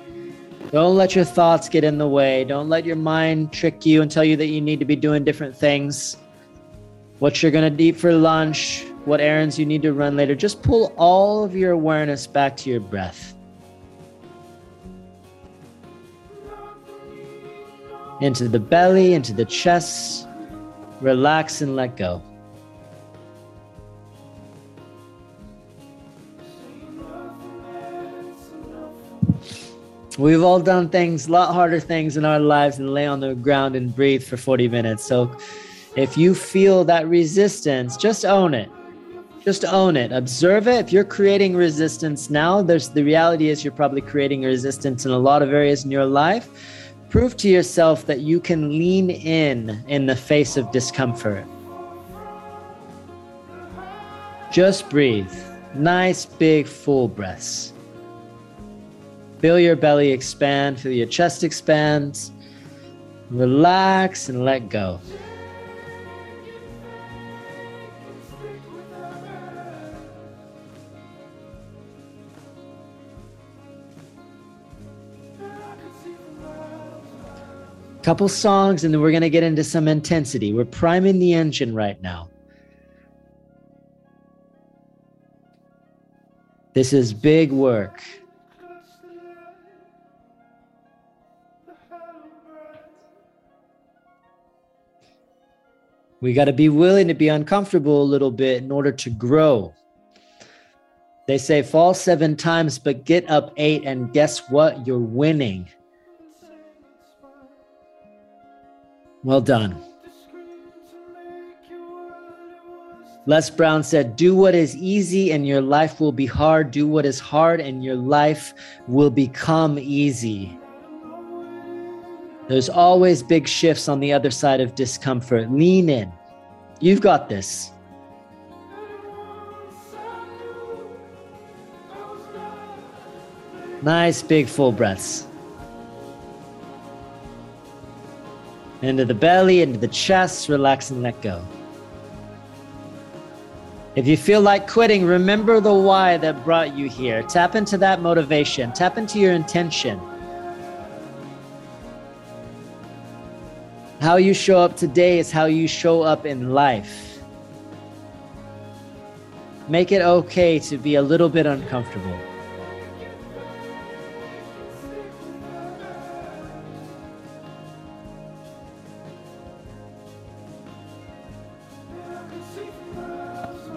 Don't let your thoughts get in the way. Don't let your mind trick you and tell you that you need to be doing different things. What you're going to eat for lunch, what errands you need to run later. Just pull all of your awareness back to your breath. Into the belly, into the chest. Relax and let go. We've all done things, a lot harder things in our lives than lay on the ground and breathe for 40 minutes. So if you feel that resistance, just own it. Just own it. Observe it. If you're creating resistance now, there's the reality is you're probably creating resistance in a lot of areas in your life. Prove to yourself that you can lean in in the face of discomfort. Just breathe. Nice, big, full breaths. Feel your belly expand, feel your chest expand. Relax and let go. Couple songs, and then we're going to get into some intensity. We're priming the engine right now. This is big work. We got to be willing to be uncomfortable a little bit in order to grow. They say fall seven times, but get up eight, and guess what? You're winning. Well done. Les Brown said, Do what is easy and your life will be hard. Do what is hard and your life will become easy. There's always big shifts on the other side of discomfort. Lean in. You've got this. Nice big full breaths. Into the belly, into the chest, relax and let go. If you feel like quitting, remember the why that brought you here. Tap into that motivation, tap into your intention. How you show up today is how you show up in life. Make it okay to be a little bit uncomfortable.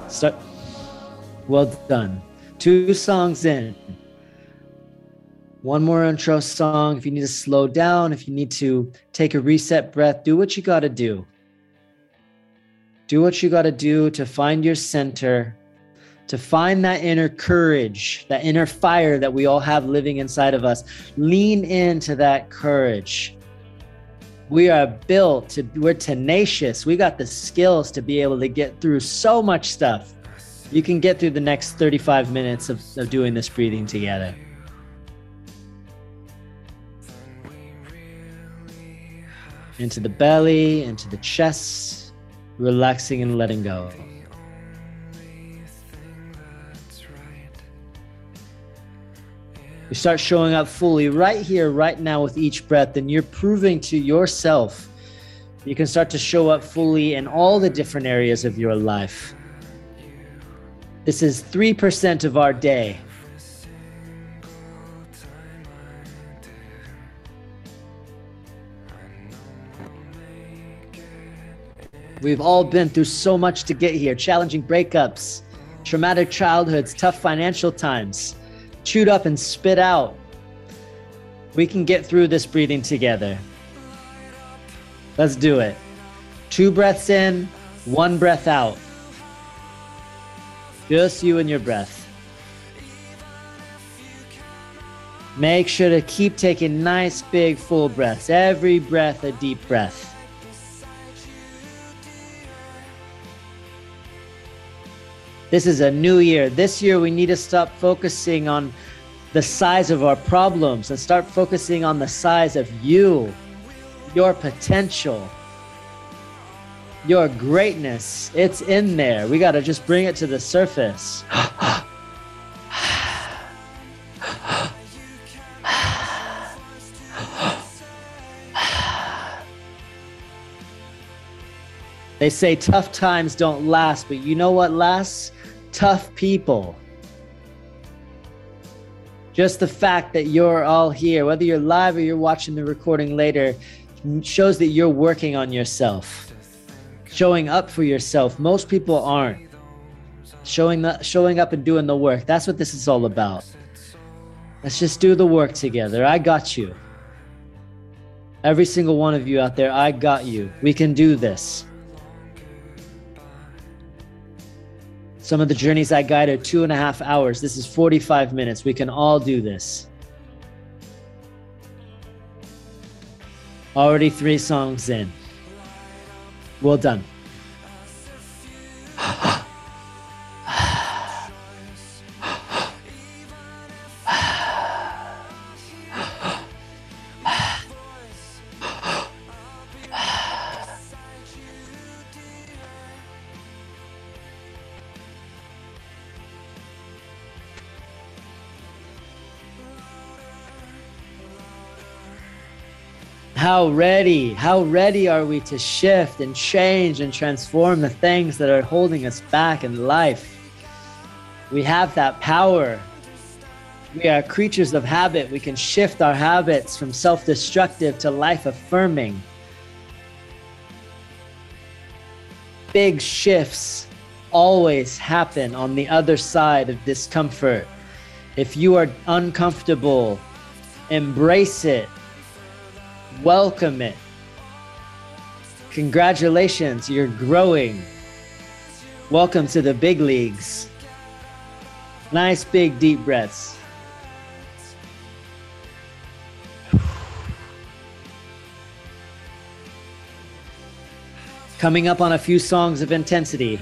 Start. Well done. Two songs in one more intro song. If you need to slow down, if you need to take a reset breath, do what you got to do. Do what you got to do to find your center, to find that inner courage, that inner fire that we all have living inside of us. Lean into that courage. We are built to, we're tenacious. We got the skills to be able to get through so much stuff. You can get through the next 35 minutes of, of doing this breathing together. Into the belly, into the chest, relaxing and letting go. You start showing up fully right here, right now with each breath, and you're proving to yourself you can start to show up fully in all the different areas of your life. This is 3% of our day. We've all been through so much to get here challenging breakups, traumatic childhoods, tough financial times, chewed up and spit out. We can get through this breathing together. Let's do it. Two breaths in, one breath out. Just you and your breath. Make sure to keep taking nice, big, full breaths. Every breath, a deep breath. This is a new year. This year, we need to stop focusing on the size of our problems and start focusing on the size of you, your potential, your greatness. It's in there. We got to just bring it to the surface. They say tough times don't last, but you know what lasts? Tough people. Just the fact that you're all here, whether you're live or you're watching the recording later, shows that you're working on yourself, showing up for yourself. Most people aren't showing the, showing up and doing the work. That's what this is all about. Let's just do the work together. I got you. Every single one of you out there, I got you. We can do this. Some of the journeys I guide are two and a half hours. This is 45 minutes. We can all do this. Already three songs in. Well done. How ready, how ready are we to shift and change and transform the things that are holding us back in life? We have that power. We are creatures of habit. We can shift our habits from self destructive to life affirming. Big shifts always happen on the other side of discomfort. If you are uncomfortable, embrace it Welcome it. Congratulations, you're growing. Welcome to the big leagues. Nice big deep breaths. Coming up on a few songs of intensity.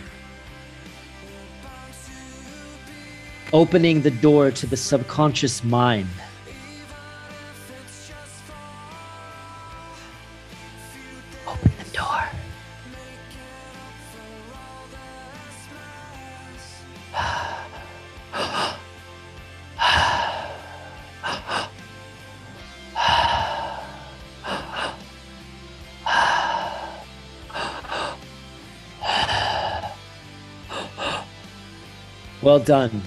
Opening the door to the subconscious mind. Well done.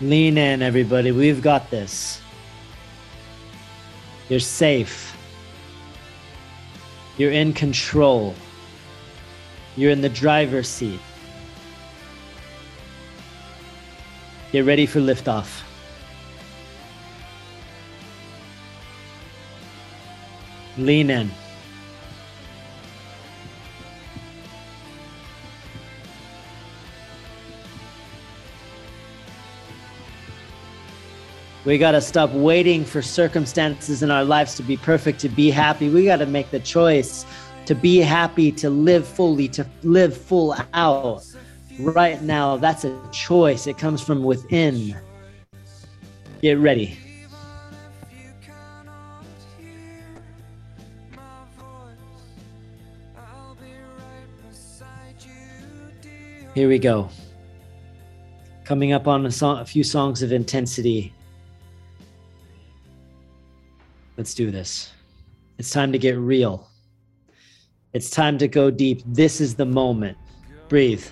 Lean in, everybody. We've got this. You're safe. You're in control. You're in the driver's seat. Get ready for liftoff. Lean in. We got to stop waiting for circumstances in our lives to be perfect, to be happy. We got to make the choice to be happy, to live fully, to live full out. Right now, that's a choice. It comes from within. Get ready. Here we go. Coming up on a, song, a few songs of intensity. Let's do this. It's time to get real. It's time to go deep. This is the moment. Breathe.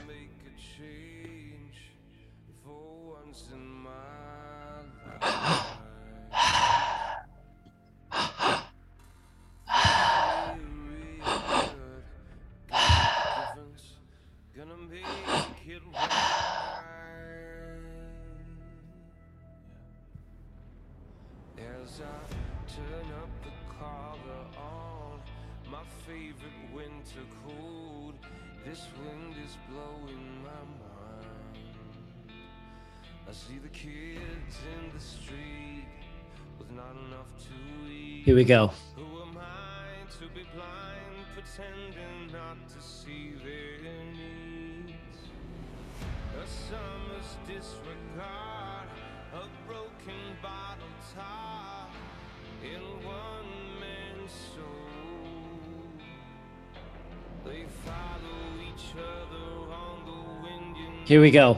The wind. Here we go.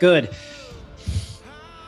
Good.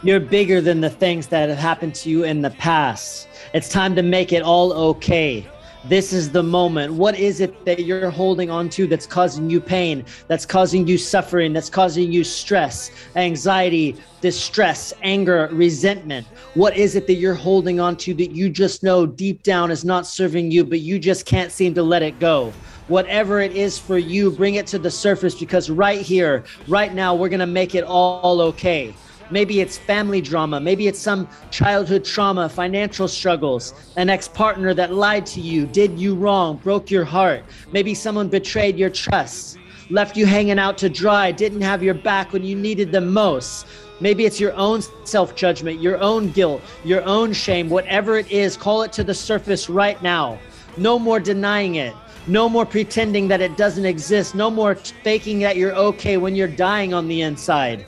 You're bigger than the things that have happened to you in the past. It's time to make it all okay. This is the moment. What is it that you're holding on to that's causing you pain, that's causing you suffering, that's causing you stress, anxiety, distress, anger, resentment? What is it that you're holding on to that you just know deep down is not serving you, but you just can't seem to let it go? Whatever it is for you, bring it to the surface because right here, right now, we're going to make it all okay. Maybe it's family drama. Maybe it's some childhood trauma, financial struggles, an ex partner that lied to you, did you wrong, broke your heart. Maybe someone betrayed your trust, left you hanging out to dry, didn't have your back when you needed them most. Maybe it's your own self judgment, your own guilt, your own shame, whatever it is, call it to the surface right now. No more denying it. No more pretending that it doesn't exist. No more faking that you're okay when you're dying on the inside.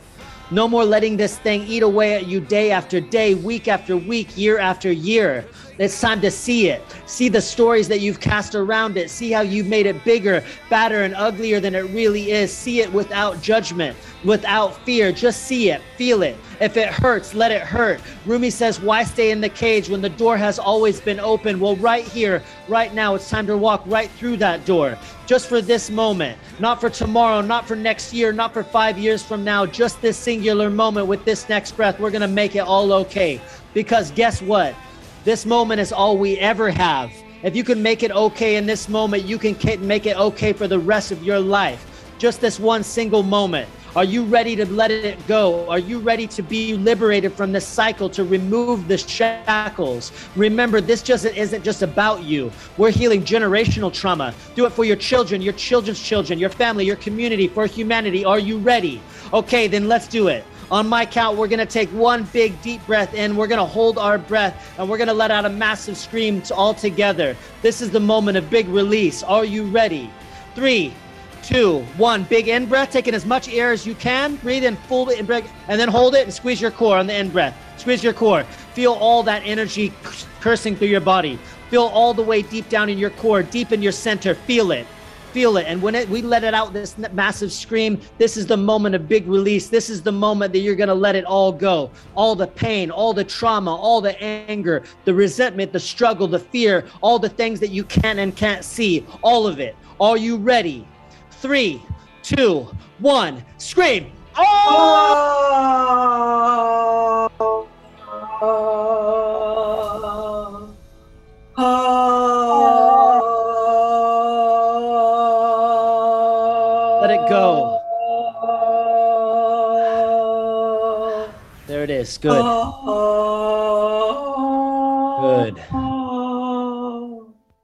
No more letting this thing eat away at you day after day, week after week, year after year. It's time to see it. See the stories that you've cast around it. See how you've made it bigger, badder, and uglier than it really is. See it without judgment, without fear. Just see it, feel it. If it hurts, let it hurt. Rumi says, Why stay in the cage when the door has always been open? Well, right here, right now, it's time to walk right through that door. Just for this moment, not for tomorrow, not for next year, not for five years from now, just this singular moment with this next breath. We're going to make it all okay. Because guess what? This moment is all we ever have. If you can make it okay in this moment, you can make it okay for the rest of your life. Just this one single moment. Are you ready to let it go? Are you ready to be liberated from this cycle, to remove the shackles? Remember, this just isn't just about you. We're healing generational trauma. Do it for your children, your children's children, your family, your community, for humanity. Are you ready? Okay, then let's do it. On my count, we're going to take one big deep breath in. We're going to hold our breath and we're going to let out a massive scream all together. This is the moment of big release. Are you ready? Three, two, one. Big in breath, taking as much air as you can. Breathe in full in breath, and then hold it and squeeze your core on the in breath. Squeeze your core. Feel all that energy coursing through your body. Feel all the way deep down in your core, deep in your center. Feel it feel it. And when it, we let it out, this massive scream, this is the moment of big release. This is the moment that you're going to let it all go. All the pain, all the trauma, all the anger, the resentment, the struggle, the fear, all the things that you can and can't see, all of it. Are you ready? Three, two, one, scream. Oh! oh! Good. Good.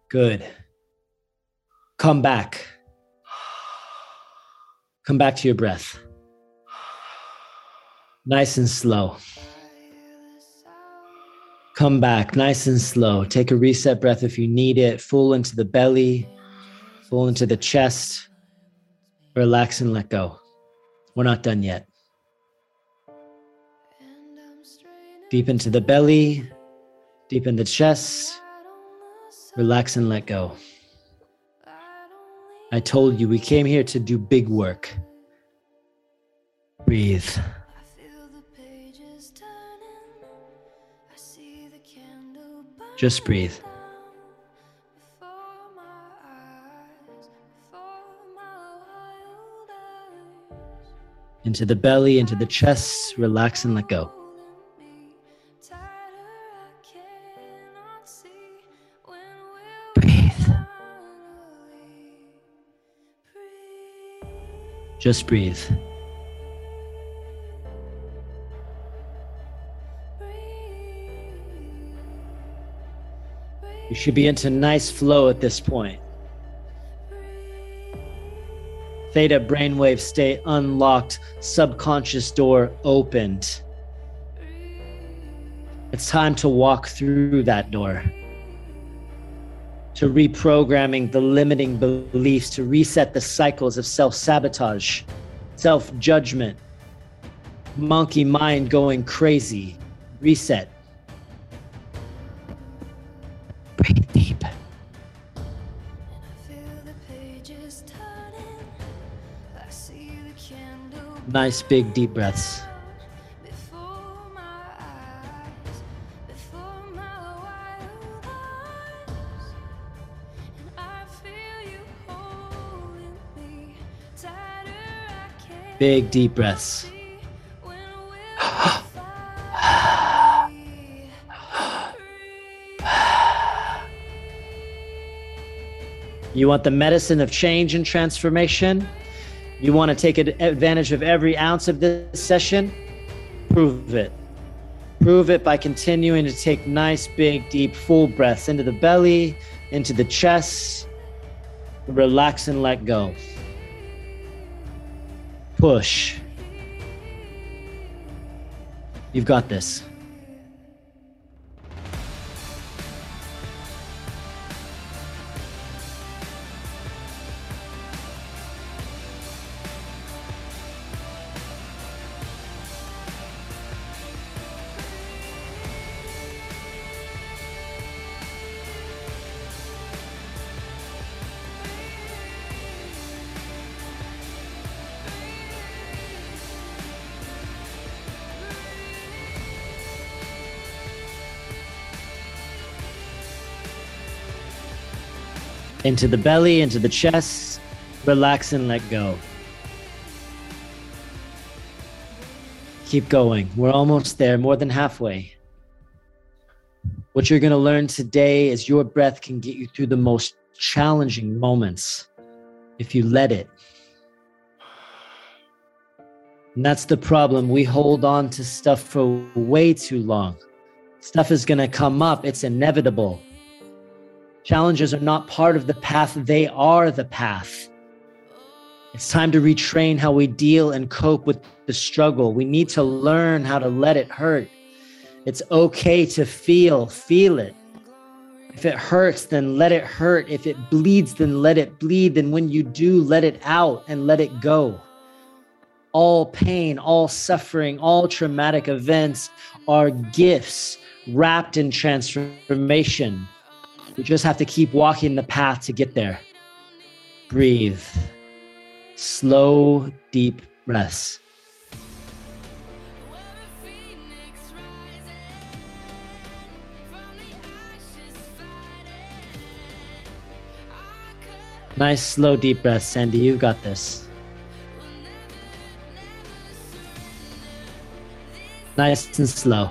Good. Come back. Come back to your breath. Nice and slow. Come back nice and slow. Take a reset breath if you need it. Full into the belly, full into the chest. Relax and let go. We're not done yet. Deep into the belly, deep in the chest. Relax and let go. I told you we came here to do big work. Breathe. Just breathe. Into the belly, into the chest, relax and let go. Just breathe. You should be into nice flow at this point. Theta brainwave state unlocked, subconscious door opened. It's time to walk through that door. To reprogramming the limiting beliefs, to reset the cycles of self sabotage, self judgment, monkey mind going crazy. Reset. Breathe deep. Nice big deep breaths. Big deep breaths. You want the medicine of change and transformation? You want to take advantage of every ounce of this session? Prove it. Prove it by continuing to take nice, big, deep, full breaths into the belly, into the chest. Relax and let go. Push. You've got this. Into the belly, into the chest. Relax and let go. Keep going. We're almost there, more than halfway. What you're going to learn today is your breath can get you through the most challenging moments if you let it. And that's the problem. We hold on to stuff for way too long. Stuff is going to come up, it's inevitable. Challenges are not part of the path, they are the path. It's time to retrain how we deal and cope with the struggle. We need to learn how to let it hurt. It's okay to feel, feel it. If it hurts, then let it hurt. If it bleeds, then let it bleed. Then when you do, let it out and let it go. All pain, all suffering, all traumatic events are gifts wrapped in transformation. We just have to keep walking the path to get there. Breathe. Slow, deep breaths. Nice, slow, deep breaths, Sandy. You've got this. Nice and slow.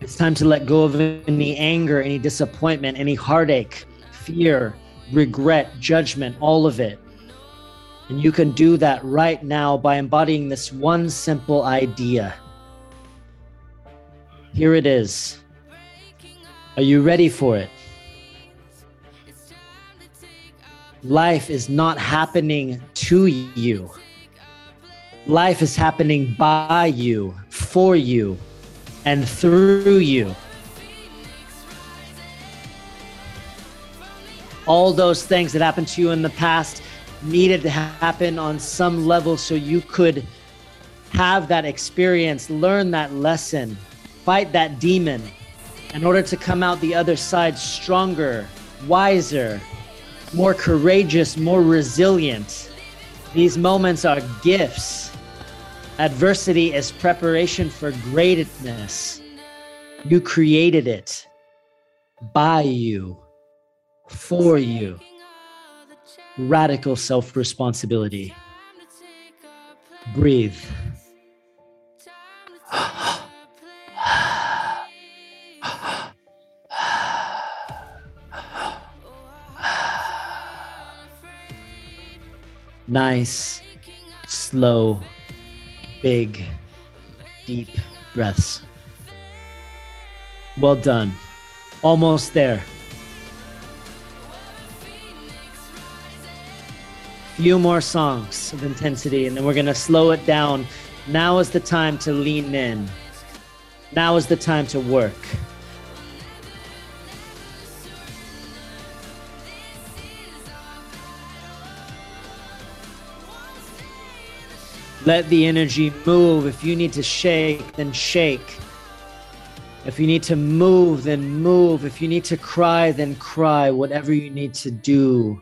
It's time to let go of any anger, any disappointment, any heartache, fear, regret, judgment, all of it. And you can do that right now by embodying this one simple idea. Here it is. Are you ready for it? Life is not happening to you. Life is happening by you, for you, and through you. All those things that happened to you in the past needed to happen on some level so you could have that experience, learn that lesson, fight that demon in order to come out the other side stronger, wiser, more courageous, more resilient. These moments are gifts. Adversity is preparation for greatness. You created it by you, for you radical self responsibility. Breathe. nice, slow, big, deep breaths. Well done. Almost there. few more songs of intensity and then we're going to slow it down. Now is the time to lean in. Now is the time to work. Let the energy move. If you need to shake, then shake. If you need to move, then move. If you need to cry, then cry. Whatever you need to do,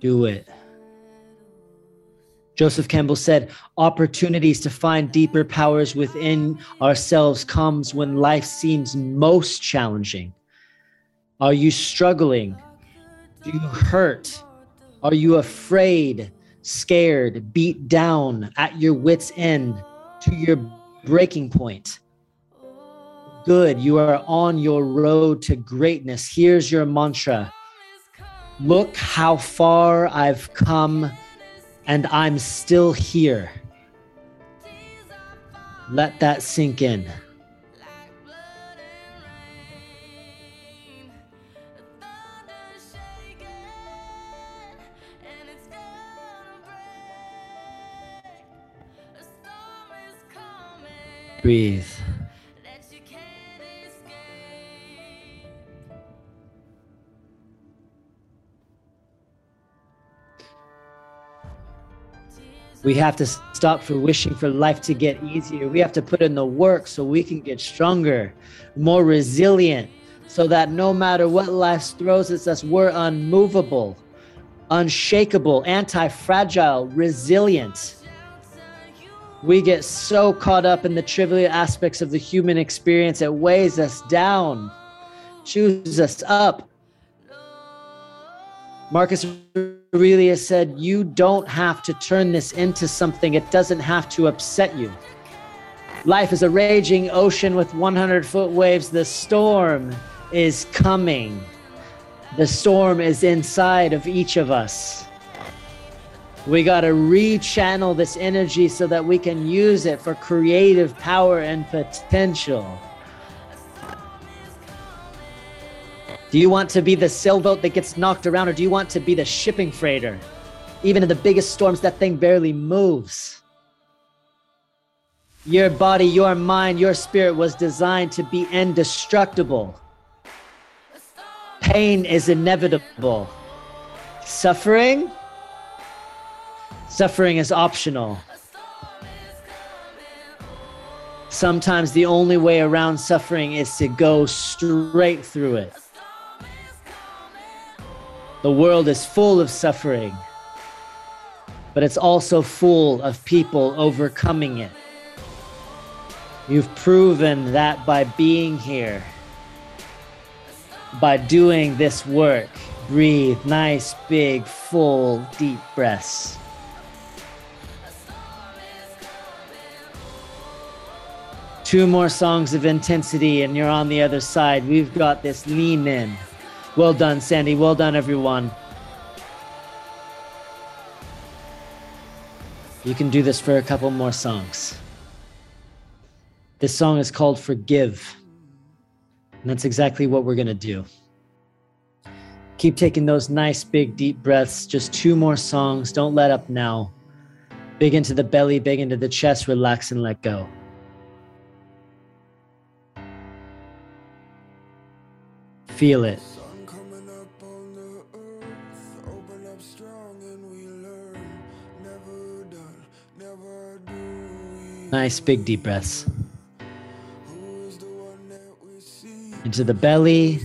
do it. Joseph Campbell said, opportunities to find deeper powers within ourselves comes when life seems most challenging. Are you struggling? Do you hurt? Are you afraid, scared, beat down, at your wits' end, to your breaking point? Good, you are on your road to greatness. Here's your mantra Look how far I've come and I'm still here. Let that sink in. Breathe. We have to stop for wishing for life to get easier. We have to put in the work so we can get stronger, more resilient, so that no matter what life throws at us, we're unmovable, unshakable, anti fragile, resilient. We get so caught up in the trivial aspects of the human experience, it weighs us down, chews us up. Marcus Aurelius said, You don't have to turn this into something, it doesn't have to upset you. Life is a raging ocean with 100 foot waves. The storm is coming. The storm is inside of each of us. We got to rechannel this energy so that we can use it for creative power and potential. Do you want to be the sailboat that gets knocked around, or do you want to be the shipping freighter? Even in the biggest storms, that thing barely moves. Your body, your mind, your spirit was designed to be indestructible. Pain is inevitable. Suffering? Suffering is optional. Sometimes the only way around suffering is to go straight through it. The world is full of suffering, but it's also full of people overcoming it. You've proven that by being here, by doing this work. Breathe nice, big, full, deep breaths. Two more songs of intensity, and you're on the other side. We've got this lean in. Well done, Sandy. Well done, everyone. You can do this for a couple more songs. This song is called Forgive. And that's exactly what we're going to do. Keep taking those nice, big, deep breaths. Just two more songs. Don't let up now. Big into the belly, big into the chest. Relax and let go. Feel it. Nice big deep breaths. Into the belly,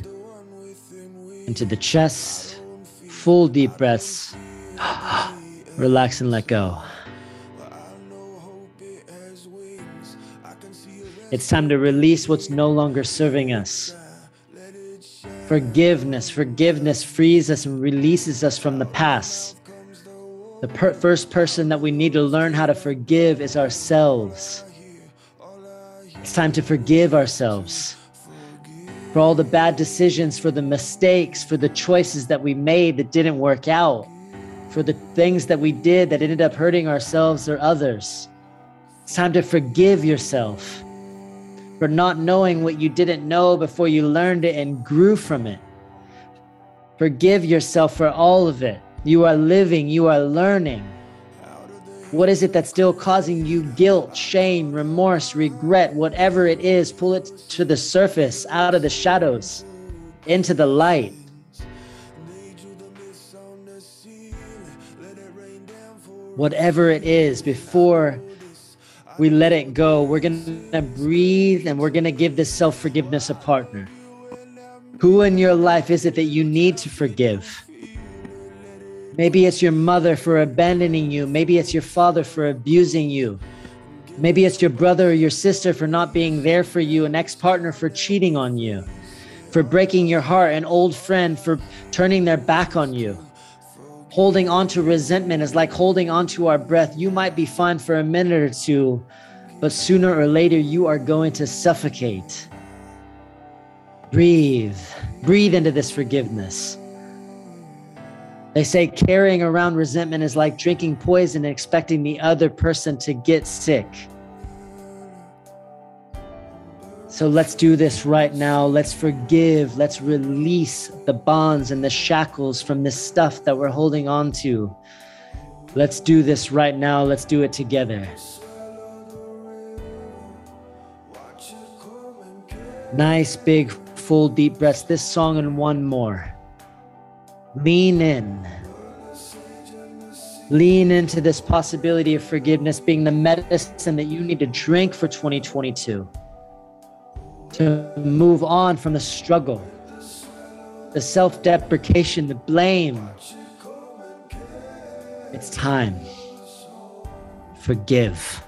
into the chest, full deep breaths. Relax and let go. It's time to release what's no longer serving us. Forgiveness, forgiveness frees us and releases us from the past. The per- first person that we need to learn how to forgive is ourselves. It's time to forgive ourselves for all the bad decisions, for the mistakes, for the choices that we made that didn't work out, for the things that we did that ended up hurting ourselves or others. It's time to forgive yourself for not knowing what you didn't know before you learned it and grew from it. Forgive yourself for all of it. You are living, you are learning. What is it that's still causing you guilt, shame, remorse, regret, whatever it is? Pull it to the surface, out of the shadows, into the light. Whatever it is, before we let it go, we're going to breathe and we're going to give this self forgiveness a partner. Who in your life is it that you need to forgive? Maybe it's your mother for abandoning you. Maybe it's your father for abusing you. Maybe it's your brother or your sister for not being there for you, an ex partner for cheating on you, for breaking your heart, an old friend for turning their back on you. Holding on to resentment is like holding on to our breath. You might be fine for a minute or two, but sooner or later you are going to suffocate. Breathe. Breathe into this forgiveness. They say carrying around resentment is like drinking poison and expecting the other person to get sick. So let's do this right now. Let's forgive. Let's release the bonds and the shackles from this stuff that we're holding on to. Let's do this right now. Let's do it together. Nice, big, full, deep breaths. This song and one more. Lean in. Lean into this possibility of forgiveness being the medicine that you need to drink for 2022 to move on from the struggle, the self deprecation, the blame. It's time. Forgive.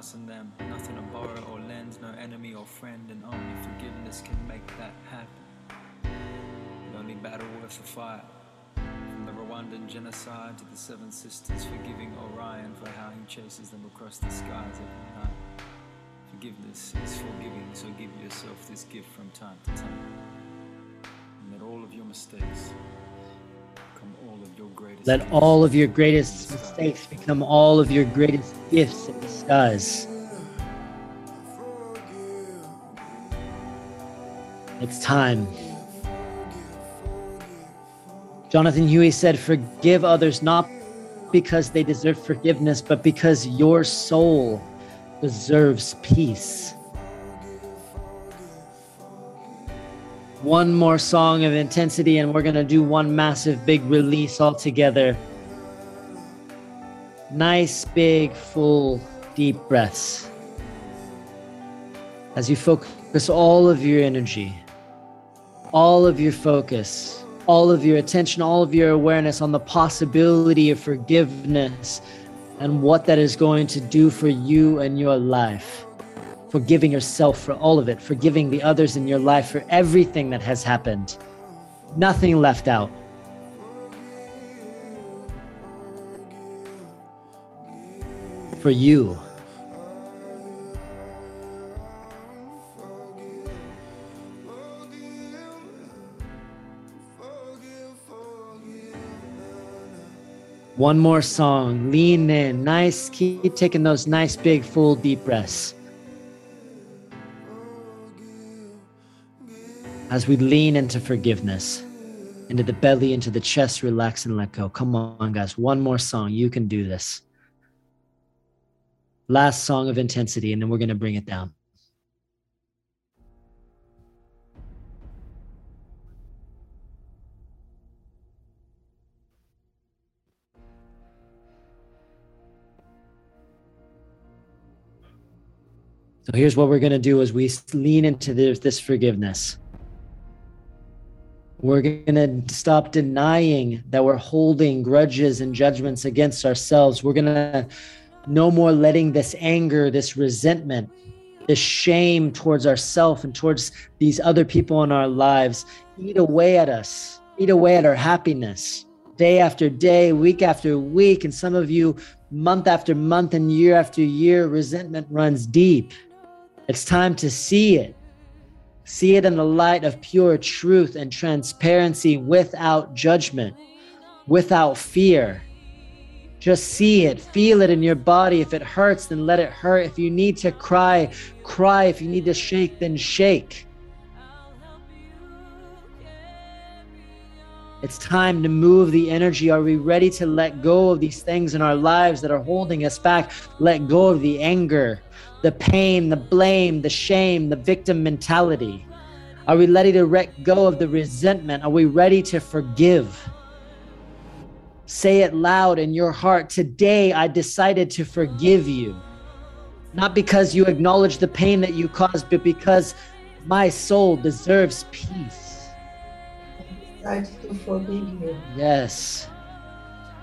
Us and them, nothing to borrow or lend, no enemy or friend, and only forgiveness can make that happen. The only battle worth the fight. From the Rwandan genocide to the Seven Sisters, forgiving Orion for how he chases them across the skies every night. Forgiveness is forgiving, so give yourself this gift from time to time. And let all of your mistakes
Let all of your greatest mistakes become all of your greatest gifts in disguise. It's time. Jonathan Huie said, Forgive others not because they deserve forgiveness, but because your soul deserves peace. One more song of intensity, and we're going to do one massive big release all together. Nice, big, full, deep breaths. As you focus all of your energy, all of your focus, all of your attention, all of your awareness on the possibility of forgiveness and what that is going to do for you and your life. Forgiving yourself for all of it, forgiving the others in your life for everything that has happened. Nothing left out. For you. One more song. Lean in. Nice. Keep taking those nice, big, full, deep breaths. As we lean into forgiveness, into the belly, into the chest, relax and let go. Come on, guys. One more song. You can do this. Last song of intensity, and then we're going to bring it down. So here's what we're going to do as we lean into this, this forgiveness. We're going to stop denying that we're holding grudges and judgments against ourselves. We're going to no more letting this anger, this resentment, this shame towards ourselves and towards these other people in our lives eat away at us, eat away at our happiness day after day, week after week. And some of you, month after month and year after year, resentment runs deep. It's time to see it. See it in the light of pure truth and transparency without judgment, without fear. Just see it, feel it in your body. If it hurts, then let it hurt. If you need to cry, cry. If you need to shake, then shake. It's time to move the energy. Are we ready to let go of these things in our lives that are holding us back? Let go of the anger, the pain, the blame, the shame, the victim mentality? Are we ready to let go of the resentment? Are we ready to forgive? Say it loud in your heart. Today, I decided to forgive you. Not because you acknowledge the pain that you caused, but because my soul deserves peace.
I decided to forgive you.
Yes.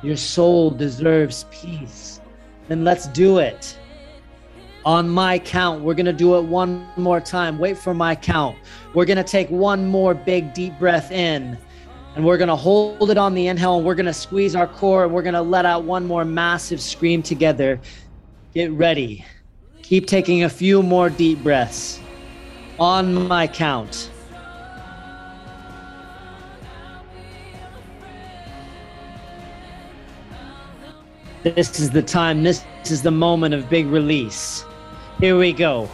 Your soul deserves peace. Then let's do it on my count. We're going to do it one more time. Wait for my count. We're going to take one more big deep breath in and we're going to hold it on the inhale and we're going to squeeze our core and we're going to let out one more massive scream together. Get ready. Keep taking a few more deep breaths on my count. This is the time, this is the moment of big release. Here we go.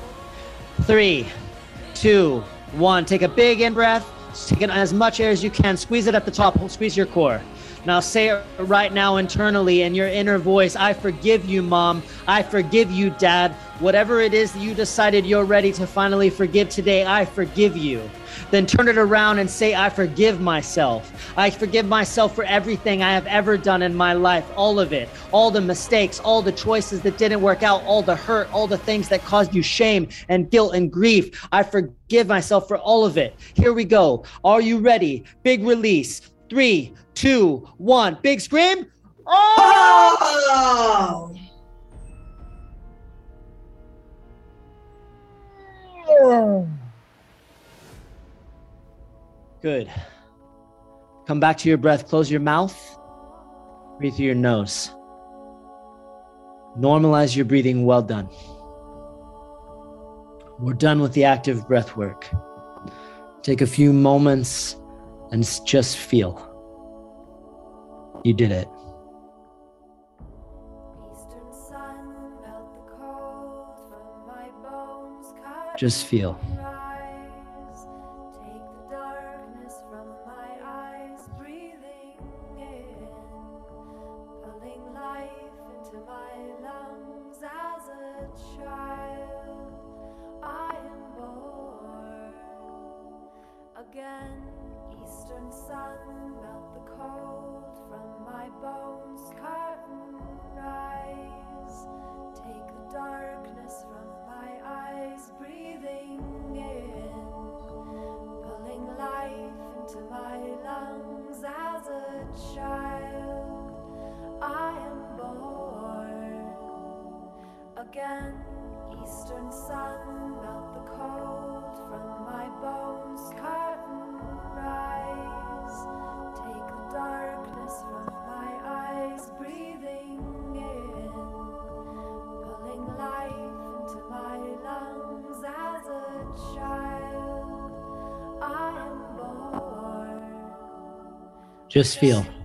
Three, two, one. Take a big in breath. Take in as much air as you can. Squeeze it at the top. Squeeze your core. Now say it right now internally in your inner voice I forgive you, mom. I forgive you, dad. Whatever it is that you decided you're ready to finally forgive today, I forgive you. Then turn it around and say, I forgive myself. I forgive myself for everything I have ever done in my life, all of it, all the mistakes, all the choices that didn't work out, all the hurt, all the things that caused you shame and guilt and grief. I forgive myself for all of it. Here we go. Are you ready? Big release. Three, two, one. Big scream.
Oh!
Good. Come back to your breath. Close your mouth. Breathe through your nose. Normalize your breathing. Well done. We're done with the active breath work. Take a few moments and just feel. You did it. Just feel. Just feel.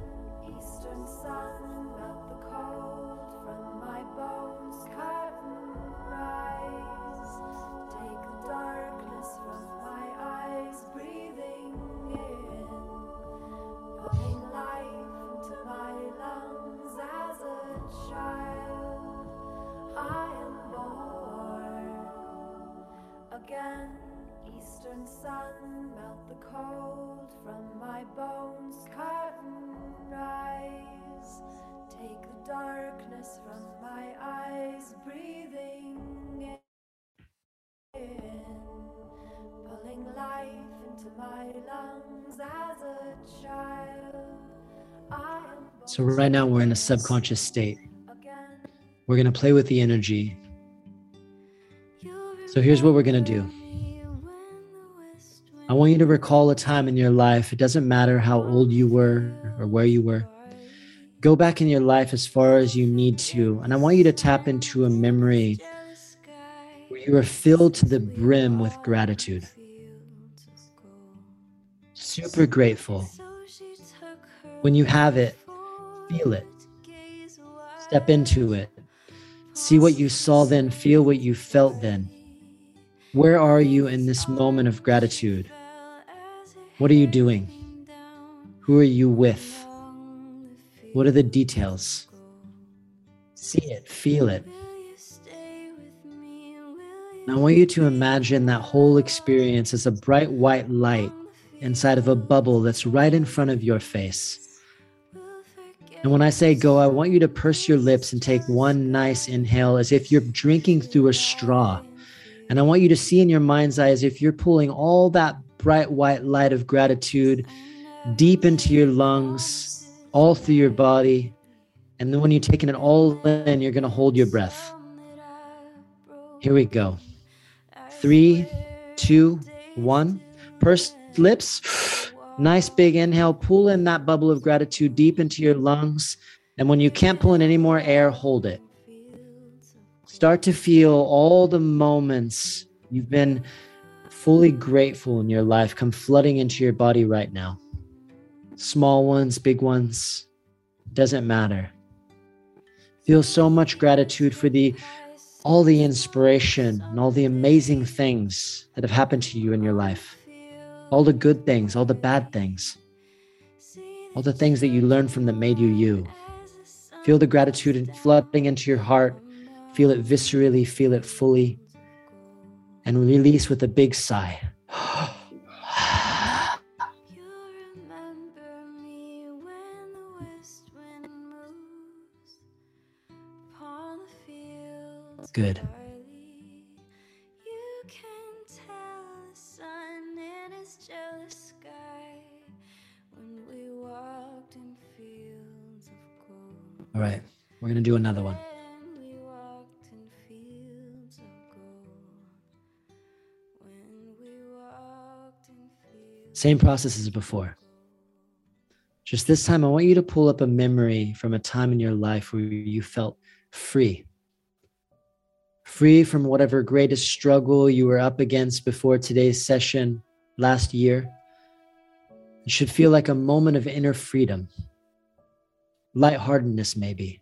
Now, we're in a subconscious state. We're going to play with the energy. So, here's what we're going to do I want you to recall a time in your life. It doesn't matter how old you were or where you were. Go back in your life as far as you need to. And I want you to tap into a memory where you were filled to the brim with gratitude. Super grateful. When you have it, feel it. Step into it. See what you saw then, feel what you felt then. Where are you in this moment of gratitude? What are you doing? Who are you with? What are the details? See it, feel it. And I want you to imagine that whole experience as a bright white light inside of a bubble that's right in front of your face. And when I say go, I want you to purse your lips and take one nice inhale as if you're drinking through a straw. And I want you to see in your mind's eye as if you're pulling all that bright white light of gratitude deep into your lungs, all through your body. And then when you're taking it all in, you're going to hold your breath. Here we go. Three, two, one. Pursed lips. Nice big inhale. Pull in that bubble of gratitude deep into your lungs. And when you can't pull in any more air, hold it. Start to feel all the moments you've been fully grateful in your life come flooding into your body right now. Small ones, big ones, doesn't matter. Feel so much gratitude for the all the inspiration and all the amazing things that have happened to you in your life. All the good things, all the bad things, all the things that you learned from that made you you. Feel the gratitude flooding into your heart. Feel it viscerally, feel it fully, and release with a big sigh.
You
All right, we're going to do another one. Same process as before. Just this time, I want you to pull up a memory from a time in your life where you felt free. Free from whatever greatest struggle you were up against before today's session last year. It should feel like a moment of inner freedom, lightheartedness, maybe.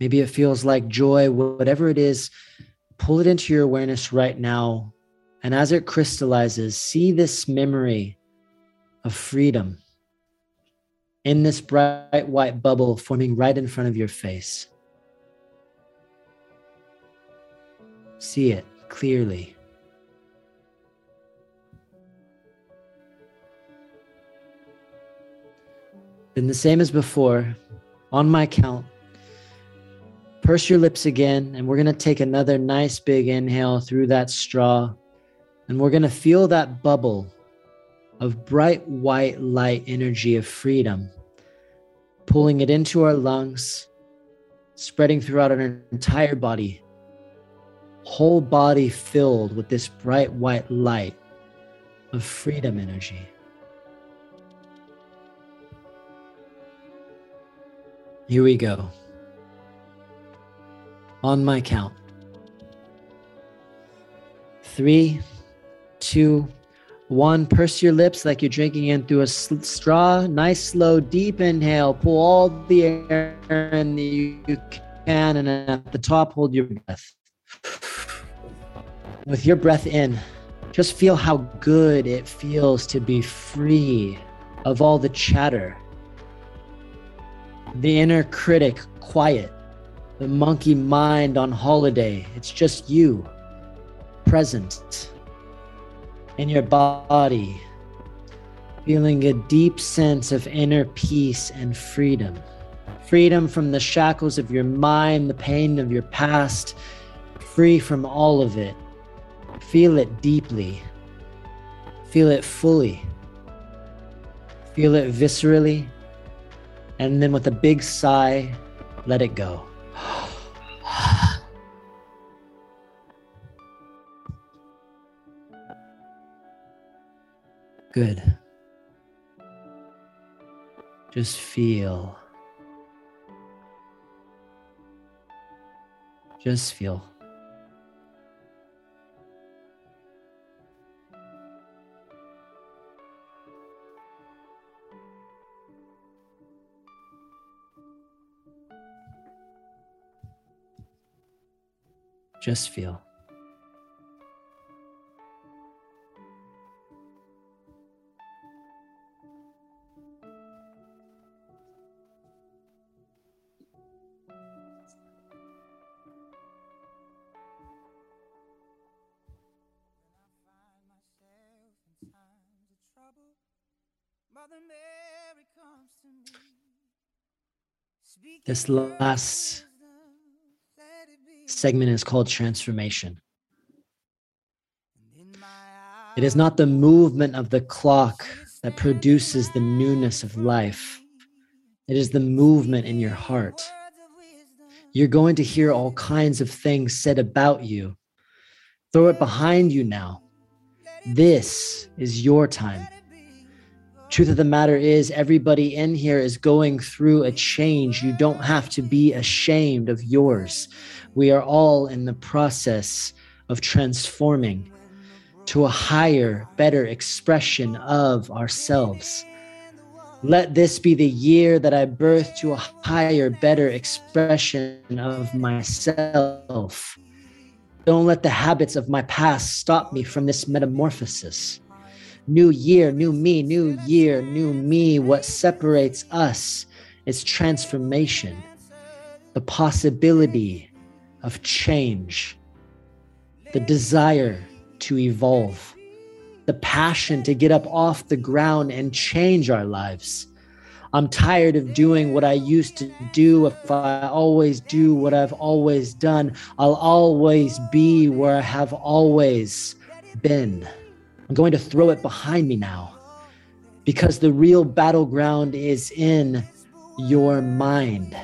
Maybe it feels like joy, whatever it is, pull it into your awareness right now. And as it crystallizes, see this memory of freedom in this bright white bubble forming right in front of your face. See it clearly. Then, the same as before, on my count, purse your lips again, and we're going to take another nice big inhale through that straw. And we're going to feel that bubble of bright white light energy of freedom, pulling it into our lungs spreading throughout our entire body, whole body filled with this bright white light of freedom energy. Here we go. On my count. Three, two, one. Purse your lips like you're drinking in through a straw. Nice, slow, deep inhale. Pull all the air in that you can. And at the top, hold your breath. With your breath in, just feel how good it feels to be free of all the chatter the inner critic quiet, the monkey mind on holiday. It's just you, present in your body, feeling a deep sense of inner peace and freedom. Freedom from the shackles of your mind, the pain of your past, free from all of it. Feel it deeply, feel it fully, feel it viscerally and then with a big sigh, let it go. Good. Just feel. Just feel. Just feel. This last segment is called transformation. It is not the movement of the clock that produces the newness of life. It is the movement in your heart. You're going to hear all kinds of things said about you. Throw it behind you now. This is your time. Truth of the matter is, everybody in here is going through a change. You don't have to be ashamed of yours. We are all in the process of transforming to a higher, better expression of ourselves. Let this be the year that I birth to a higher, better expression of myself. Don't let the habits of my past stop me from this metamorphosis new year, new me, new year, new me. What separates us is transformation, the possibility of change, the desire to evolve, the passion to get up off the ground and change our lives. I'm tired of doing what I used to do. If I always do what I've always done, I'll always be where I have always been. I'm going to throw it behind me now because the real battleground is in your mind.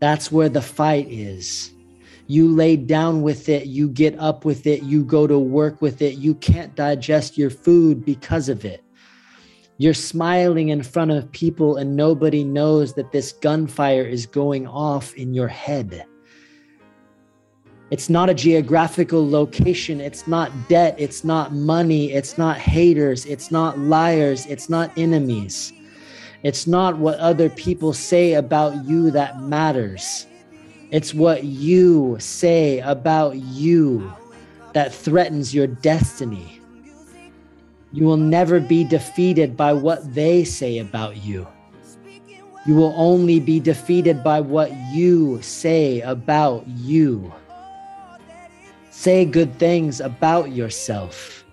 That's where the fight is. You lay down with it, you get up with it, you go to work with it. You can't digest your food because of it. You're smiling in front of people, and nobody knows that this gunfire is going off in your head. It's not a geographical location. It's not debt. It's not money. It's not haters. It's not liars. It's not enemies. It's not what other people say about you that matters. It's what you say about you that threatens your destiny. You will never be defeated by what they say about you. You will only be defeated by what you say about you. Say good things about yourself.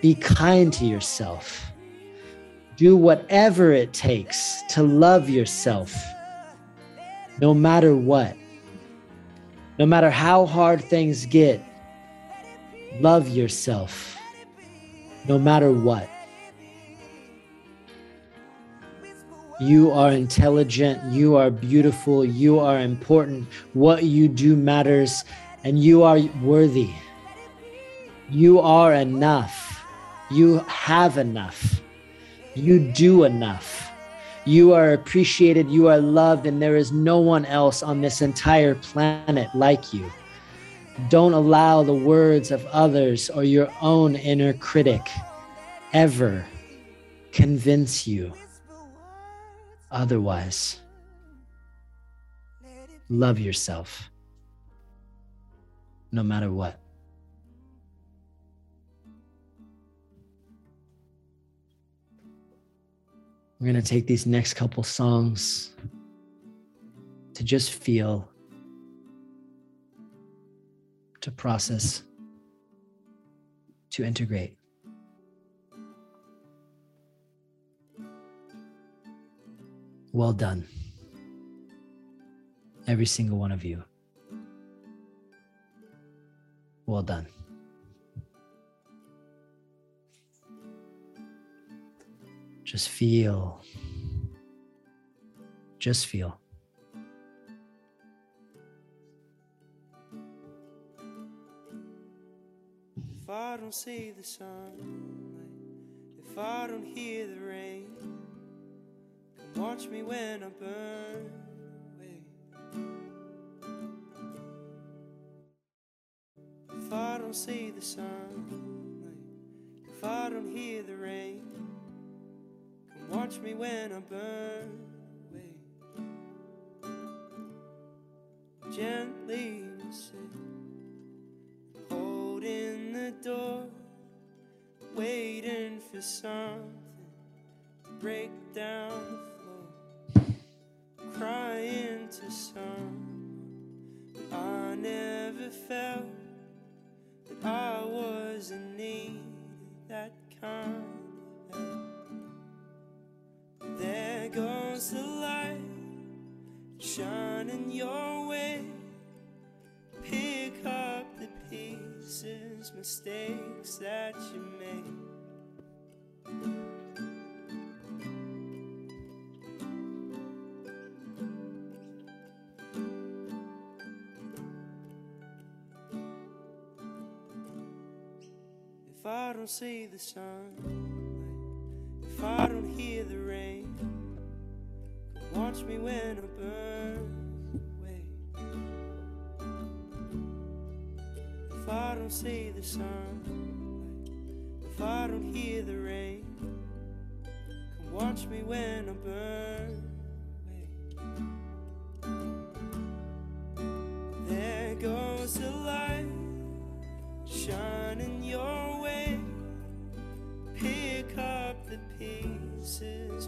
Be kind to yourself. Do whatever it takes to love yourself, no matter what. No matter how hard things get, love yourself, no matter what. You are intelligent. You are beautiful. You are important. What you do matters, and you are worthy. You are enough. You have enough. You do enough. You are appreciated. You are loved, and there is no one else on this entire planet like you. Don't allow the words of others or your own inner critic ever convince you otherwise. Love yourself no matter what. We're going to take these next couple songs to just feel, to process, to integrate. Well done. Every single one of you. Well done. Just feel. Just feel.
If I don't see the sunlight, if I don't hear the rain, come watch me when I burn If I don't see the sun, if I don't hear the rain, come watch me when I burn away. Gently sit holding the door, waiting for something to break down the floor, crying to someone I never felt I was in need of that kind of help. There goes the light shining your way. Pick up the pieces, mistakes that you made. If I don't see the sunlight, if I don't hear the rain, come watch me when I burn away. If I don't see the sunlight, if I don't hear the rain, come watch me when I burn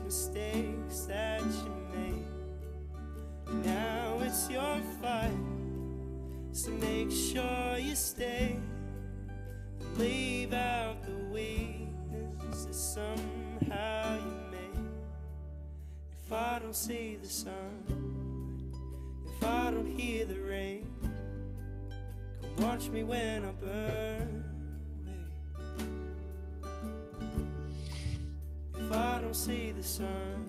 mistakes that you made. Now it's your fight, so make sure you stay. Leave out the weakness that somehow you made. If I don't see the sun, if I don't hear the rain, come watch me when I burn see the sun,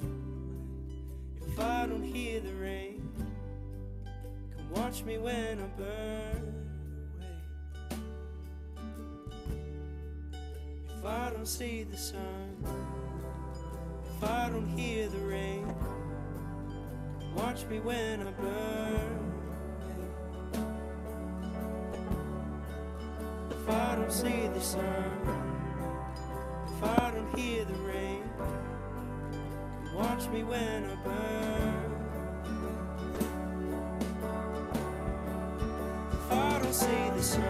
if I don't hear the rain, come watch me when I burn away. If I don't see the sun, if I don't hear the rain, come watch me when I burn away. If I don't see the sun, if I don't hear the rain, watch me when I burn. If I don't see the sun,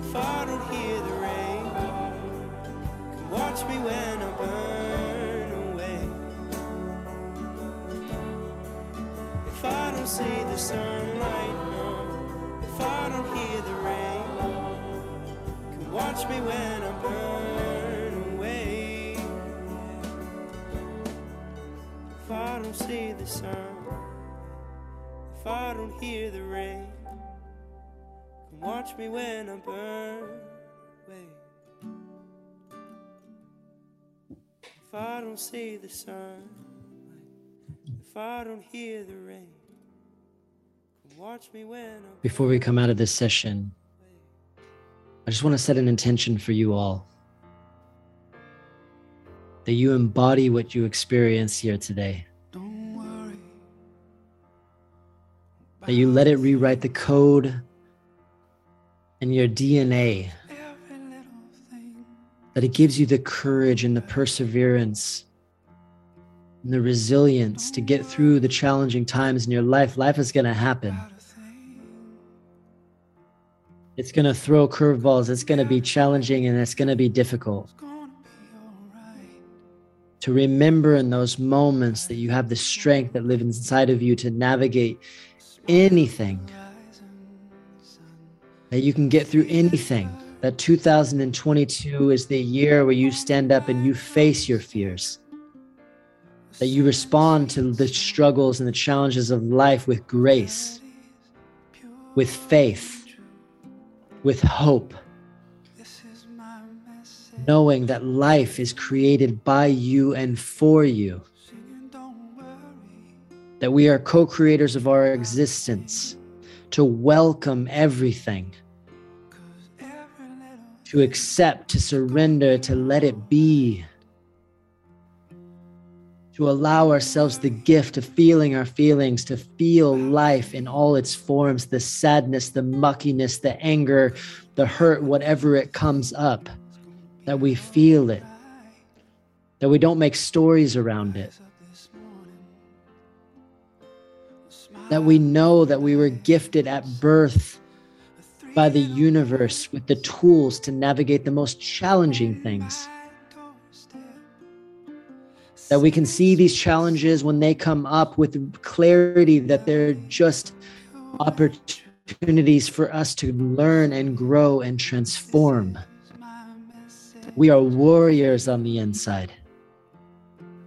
if I don't hear the rain, watch me when I burn away. If I don't see the sunlight, no, if I don't hear the rain, watch me when I see the sun, if I don't hear the rain, come watch me when I burn away. If I don't see the sun, if I don't hear the rain, come watch me when I'm
Before we come out of this session, I just want to set an intention for you all. That you embody what you experience here today, that you let it rewrite the code in your DNA, that it gives you the courage and the perseverance and the resilience to get through the challenging times in your life. Life is going to happen. It's going to throw curveballs. It's going to be challenging and it's going to be difficult. To remember in those moments that you have the strength that lives inside of you to navigate anything, that you can get through anything. That 2022 is the year where you stand up and you face your fears. That you respond to the struggles and the challenges of life with grace, with faith, with hope. Knowing that life is created by you and for you. That we are co creators of our existence, to welcome everything, to accept, to surrender, to let it be, to allow ourselves the gift of feeling our feelings, to feel life in all its forms the sadness, the muckiness, the anger, the hurt, whatever it comes up, that we feel it, that we don't make stories around it. That we know that we were gifted at birth by the universe with the tools to navigate the most challenging things. That we can see these challenges when they come up with clarity, that they're just opportunities for us to learn and grow and transform. We are warriors on the inside.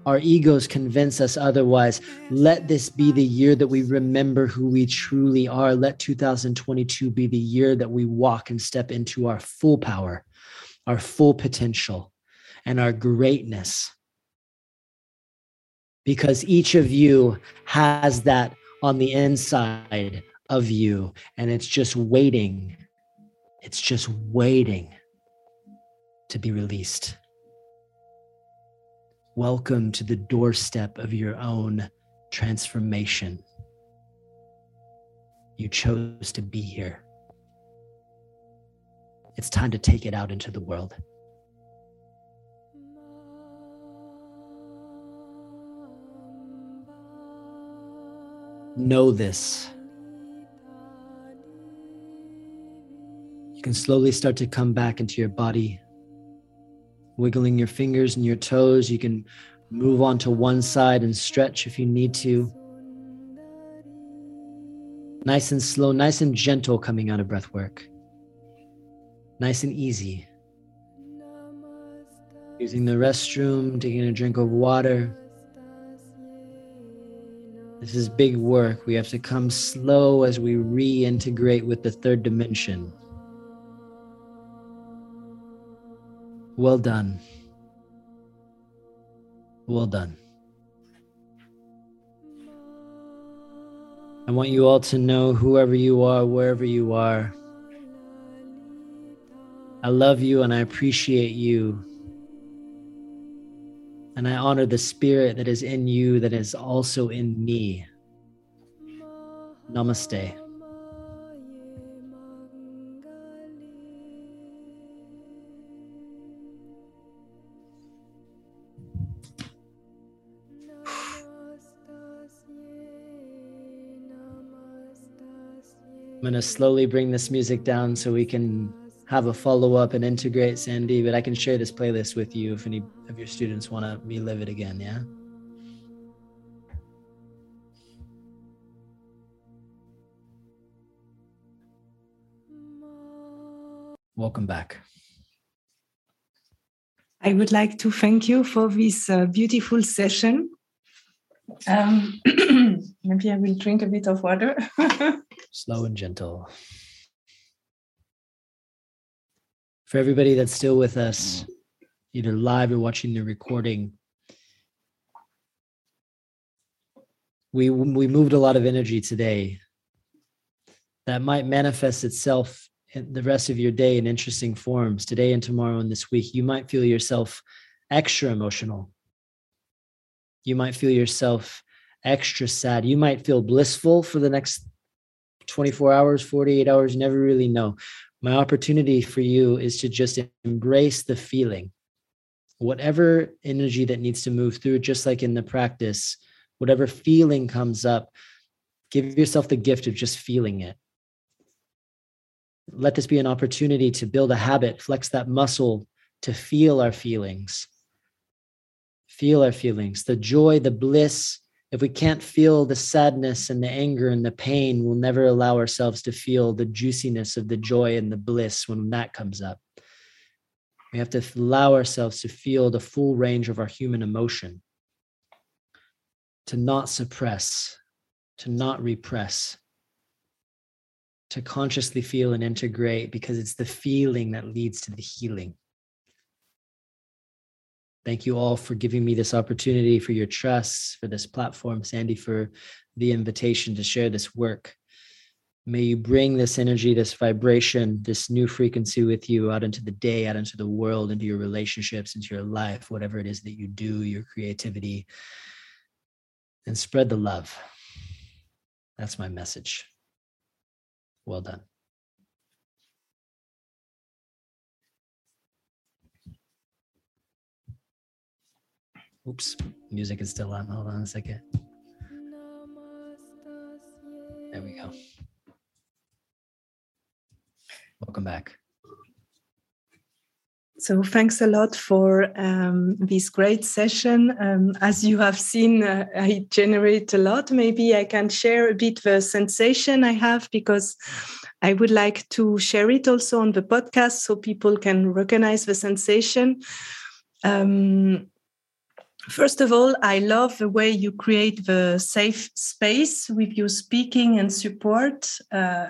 Our egos convince us otherwise. Let this be the year that we remember who we truly are. Let 2022 be the year that we walk and step into our full power, our full potential, and our greatness. Because each of you has that on the inside of you, and it's just waiting. It's just waiting to be released. Welcome to the doorstep of your own transformation. You chose to be here. It's time to take it out into the world. Know this. You can slowly start to come back into your body, wiggling your fingers and your toes. You can move on to one side and stretch if you need to. Nice and slow, nice and gentle coming out of breath work. Nice and easy. Using the restroom, taking a drink of water. This is big work. We have to come slow as we reintegrate with the third dimension. Well done. Well done. I want you all to know, whoever you are, wherever you are, I love you and I appreciate you. And I honor the spirit that is in you, that is also in me. Namaste. I'm going to slowly bring this music down so we can have a follow up and integrate Sandy, but I can share this playlist with you if any of your students want to relive it again. Yeah. Welcome back.
I would like to thank you for this uh, beautiful session. Um, maybe I will drink a bit of water.
slow and gentle. For everybody that's still with us, either live or watching the recording, we we moved a lot of energy today. That might manifest itself in the rest of your day in interesting forms. Today and tomorrow and this week, you might feel yourself extra emotional. You might feel yourself extra sad. You might feel blissful for the next 24 hours 48 hours never really know. My opportunity for you is to just embrace the feeling. Whatever energy that needs to move through just like in the practice whatever feeling comes up give yourself the gift of just feeling it. Let this be an opportunity to build a habit flex that muscle to feel our feelings. Feel our feelings. The joy the bliss if we can't feel the sadness and the anger and the pain we'll never allow ourselves to feel the juiciness of the joy and the bliss when that comes up. We have to allow ourselves to feel the full range of our human emotion. To not suppress to not repress. To consciously feel and integrate because it's the feeling that leads to the healing. Thank you all for giving me this opportunity, for your trust, for this platform, Sandy, for the invitation to share this work. May you bring this energy, this vibration, this new frequency with you out into the day, out into the world, into your relationships, into your life, whatever it is that you do, your creativity, and spread the love. That's my message. Well done. Oops, music is still on. Hold on a second. There we go. Welcome back.
So thanks a lot for um, this great session. Um, as you have seen, uh, I generate a lot. Maybe I can share a bit the sensation I have because I would like to share it also on the podcast so people can recognize the sensation. Um, First of all, I love the way you create the safe space with your speaking and support. Uh,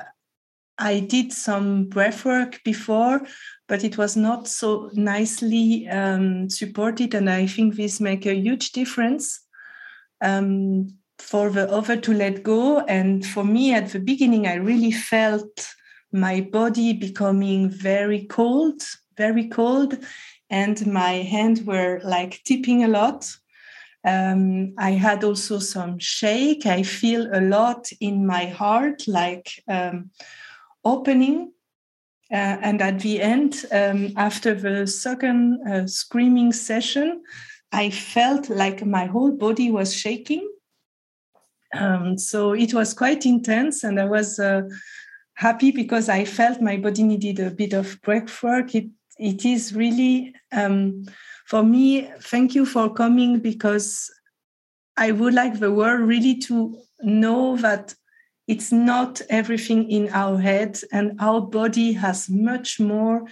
I did some breath work before, but it was not so nicely um, supported. And I think this make a huge difference um, for the other to let go. And for me, at the beginning, I really felt my body becoming very cold, very cold. And my hands were like tipping a lot. Um, I had also some shake. I feel a lot in my heart, like um, opening uh, and at the end, um, after the second uh, screaming session, I felt like my whole body was shaking. Um, so it was quite intense, and I was uh, happy because I felt my body needed a bit of breath work. It, it is really, um, for me, thank you for coming because I would like the world really to know that it's not everything in our head, and our body has much more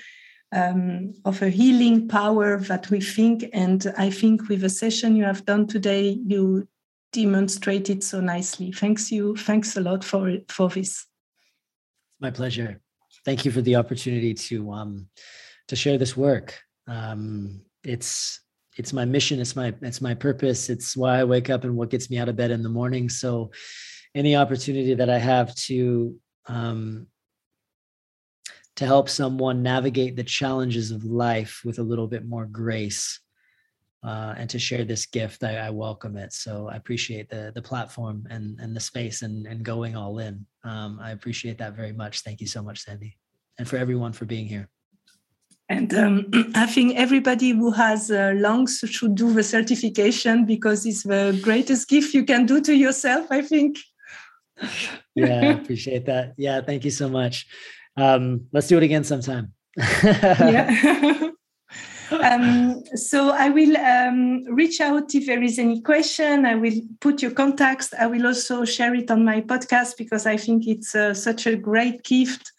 um, of a healing power that we think. And I think with the session you have done today, you demonstrated so nicely. Thanks you. Thanks a lot for for this.
My pleasure. Thank you for the opportunity to um, to share this work. Um, it's it's my mission. It's my it's my purpose. It's why I wake up and what gets me out of bed in the morning. So any opportunity that I have to um, to help someone navigate the challenges of life with a little bit more grace uh, and to share this gift, I, I, welcome it. So I appreciate the the platform and and the space and and going all in. Um, I appreciate that very much. Thank you so much, Sandy, and for everyone for being here.
And um, I think everybody who has uh, lungs should do the certification because it's the greatest gift you can do to yourself. I think
yeah, I appreciate that. Yeah, thank you so much. Um, let's do it again sometime.
yeah. um, so I will um, reach out if there is any question. I will put your contacts. I will also share it on my podcast because I think it's uh, such a great gift.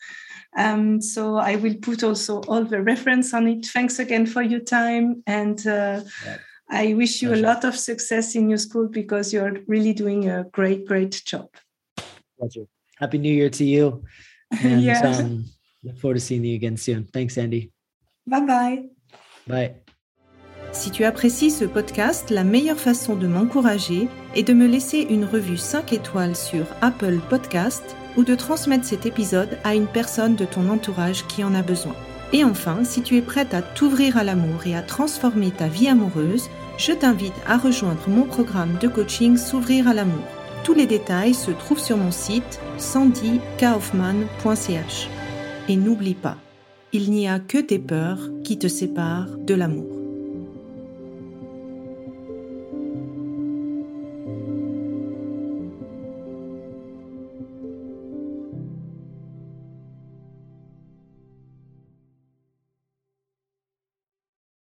Um, so I will put also all the reference on it. Thanks again for your time, and uh, yeah. I wish you Pleasure. a lot of success in your school because you're really doing a great, great job
pleasure. Happy New Year to you. And yeah. um, look forward to seeing you again soon. Thanks, Sandy.
Bye-bye.
Bye.
Si tu apprécies ce podcast, la meilleure façon de m'encourager est de me laisser une revue 5 étoiles sur Apple Podcast ou de transmettre cet épisode à une personne de ton entourage qui en a besoin. Et enfin, si tu es prête à t'ouvrir à l'amour et à transformer ta vie amoureuse, je t'invite à rejoindre mon programme de coaching S'ouvrir à l'amour. Tous les détails se trouvent sur mon site sandykaufman.ch. Et n'oublie pas, il n'y a que tes peurs qui te séparent de l'amour.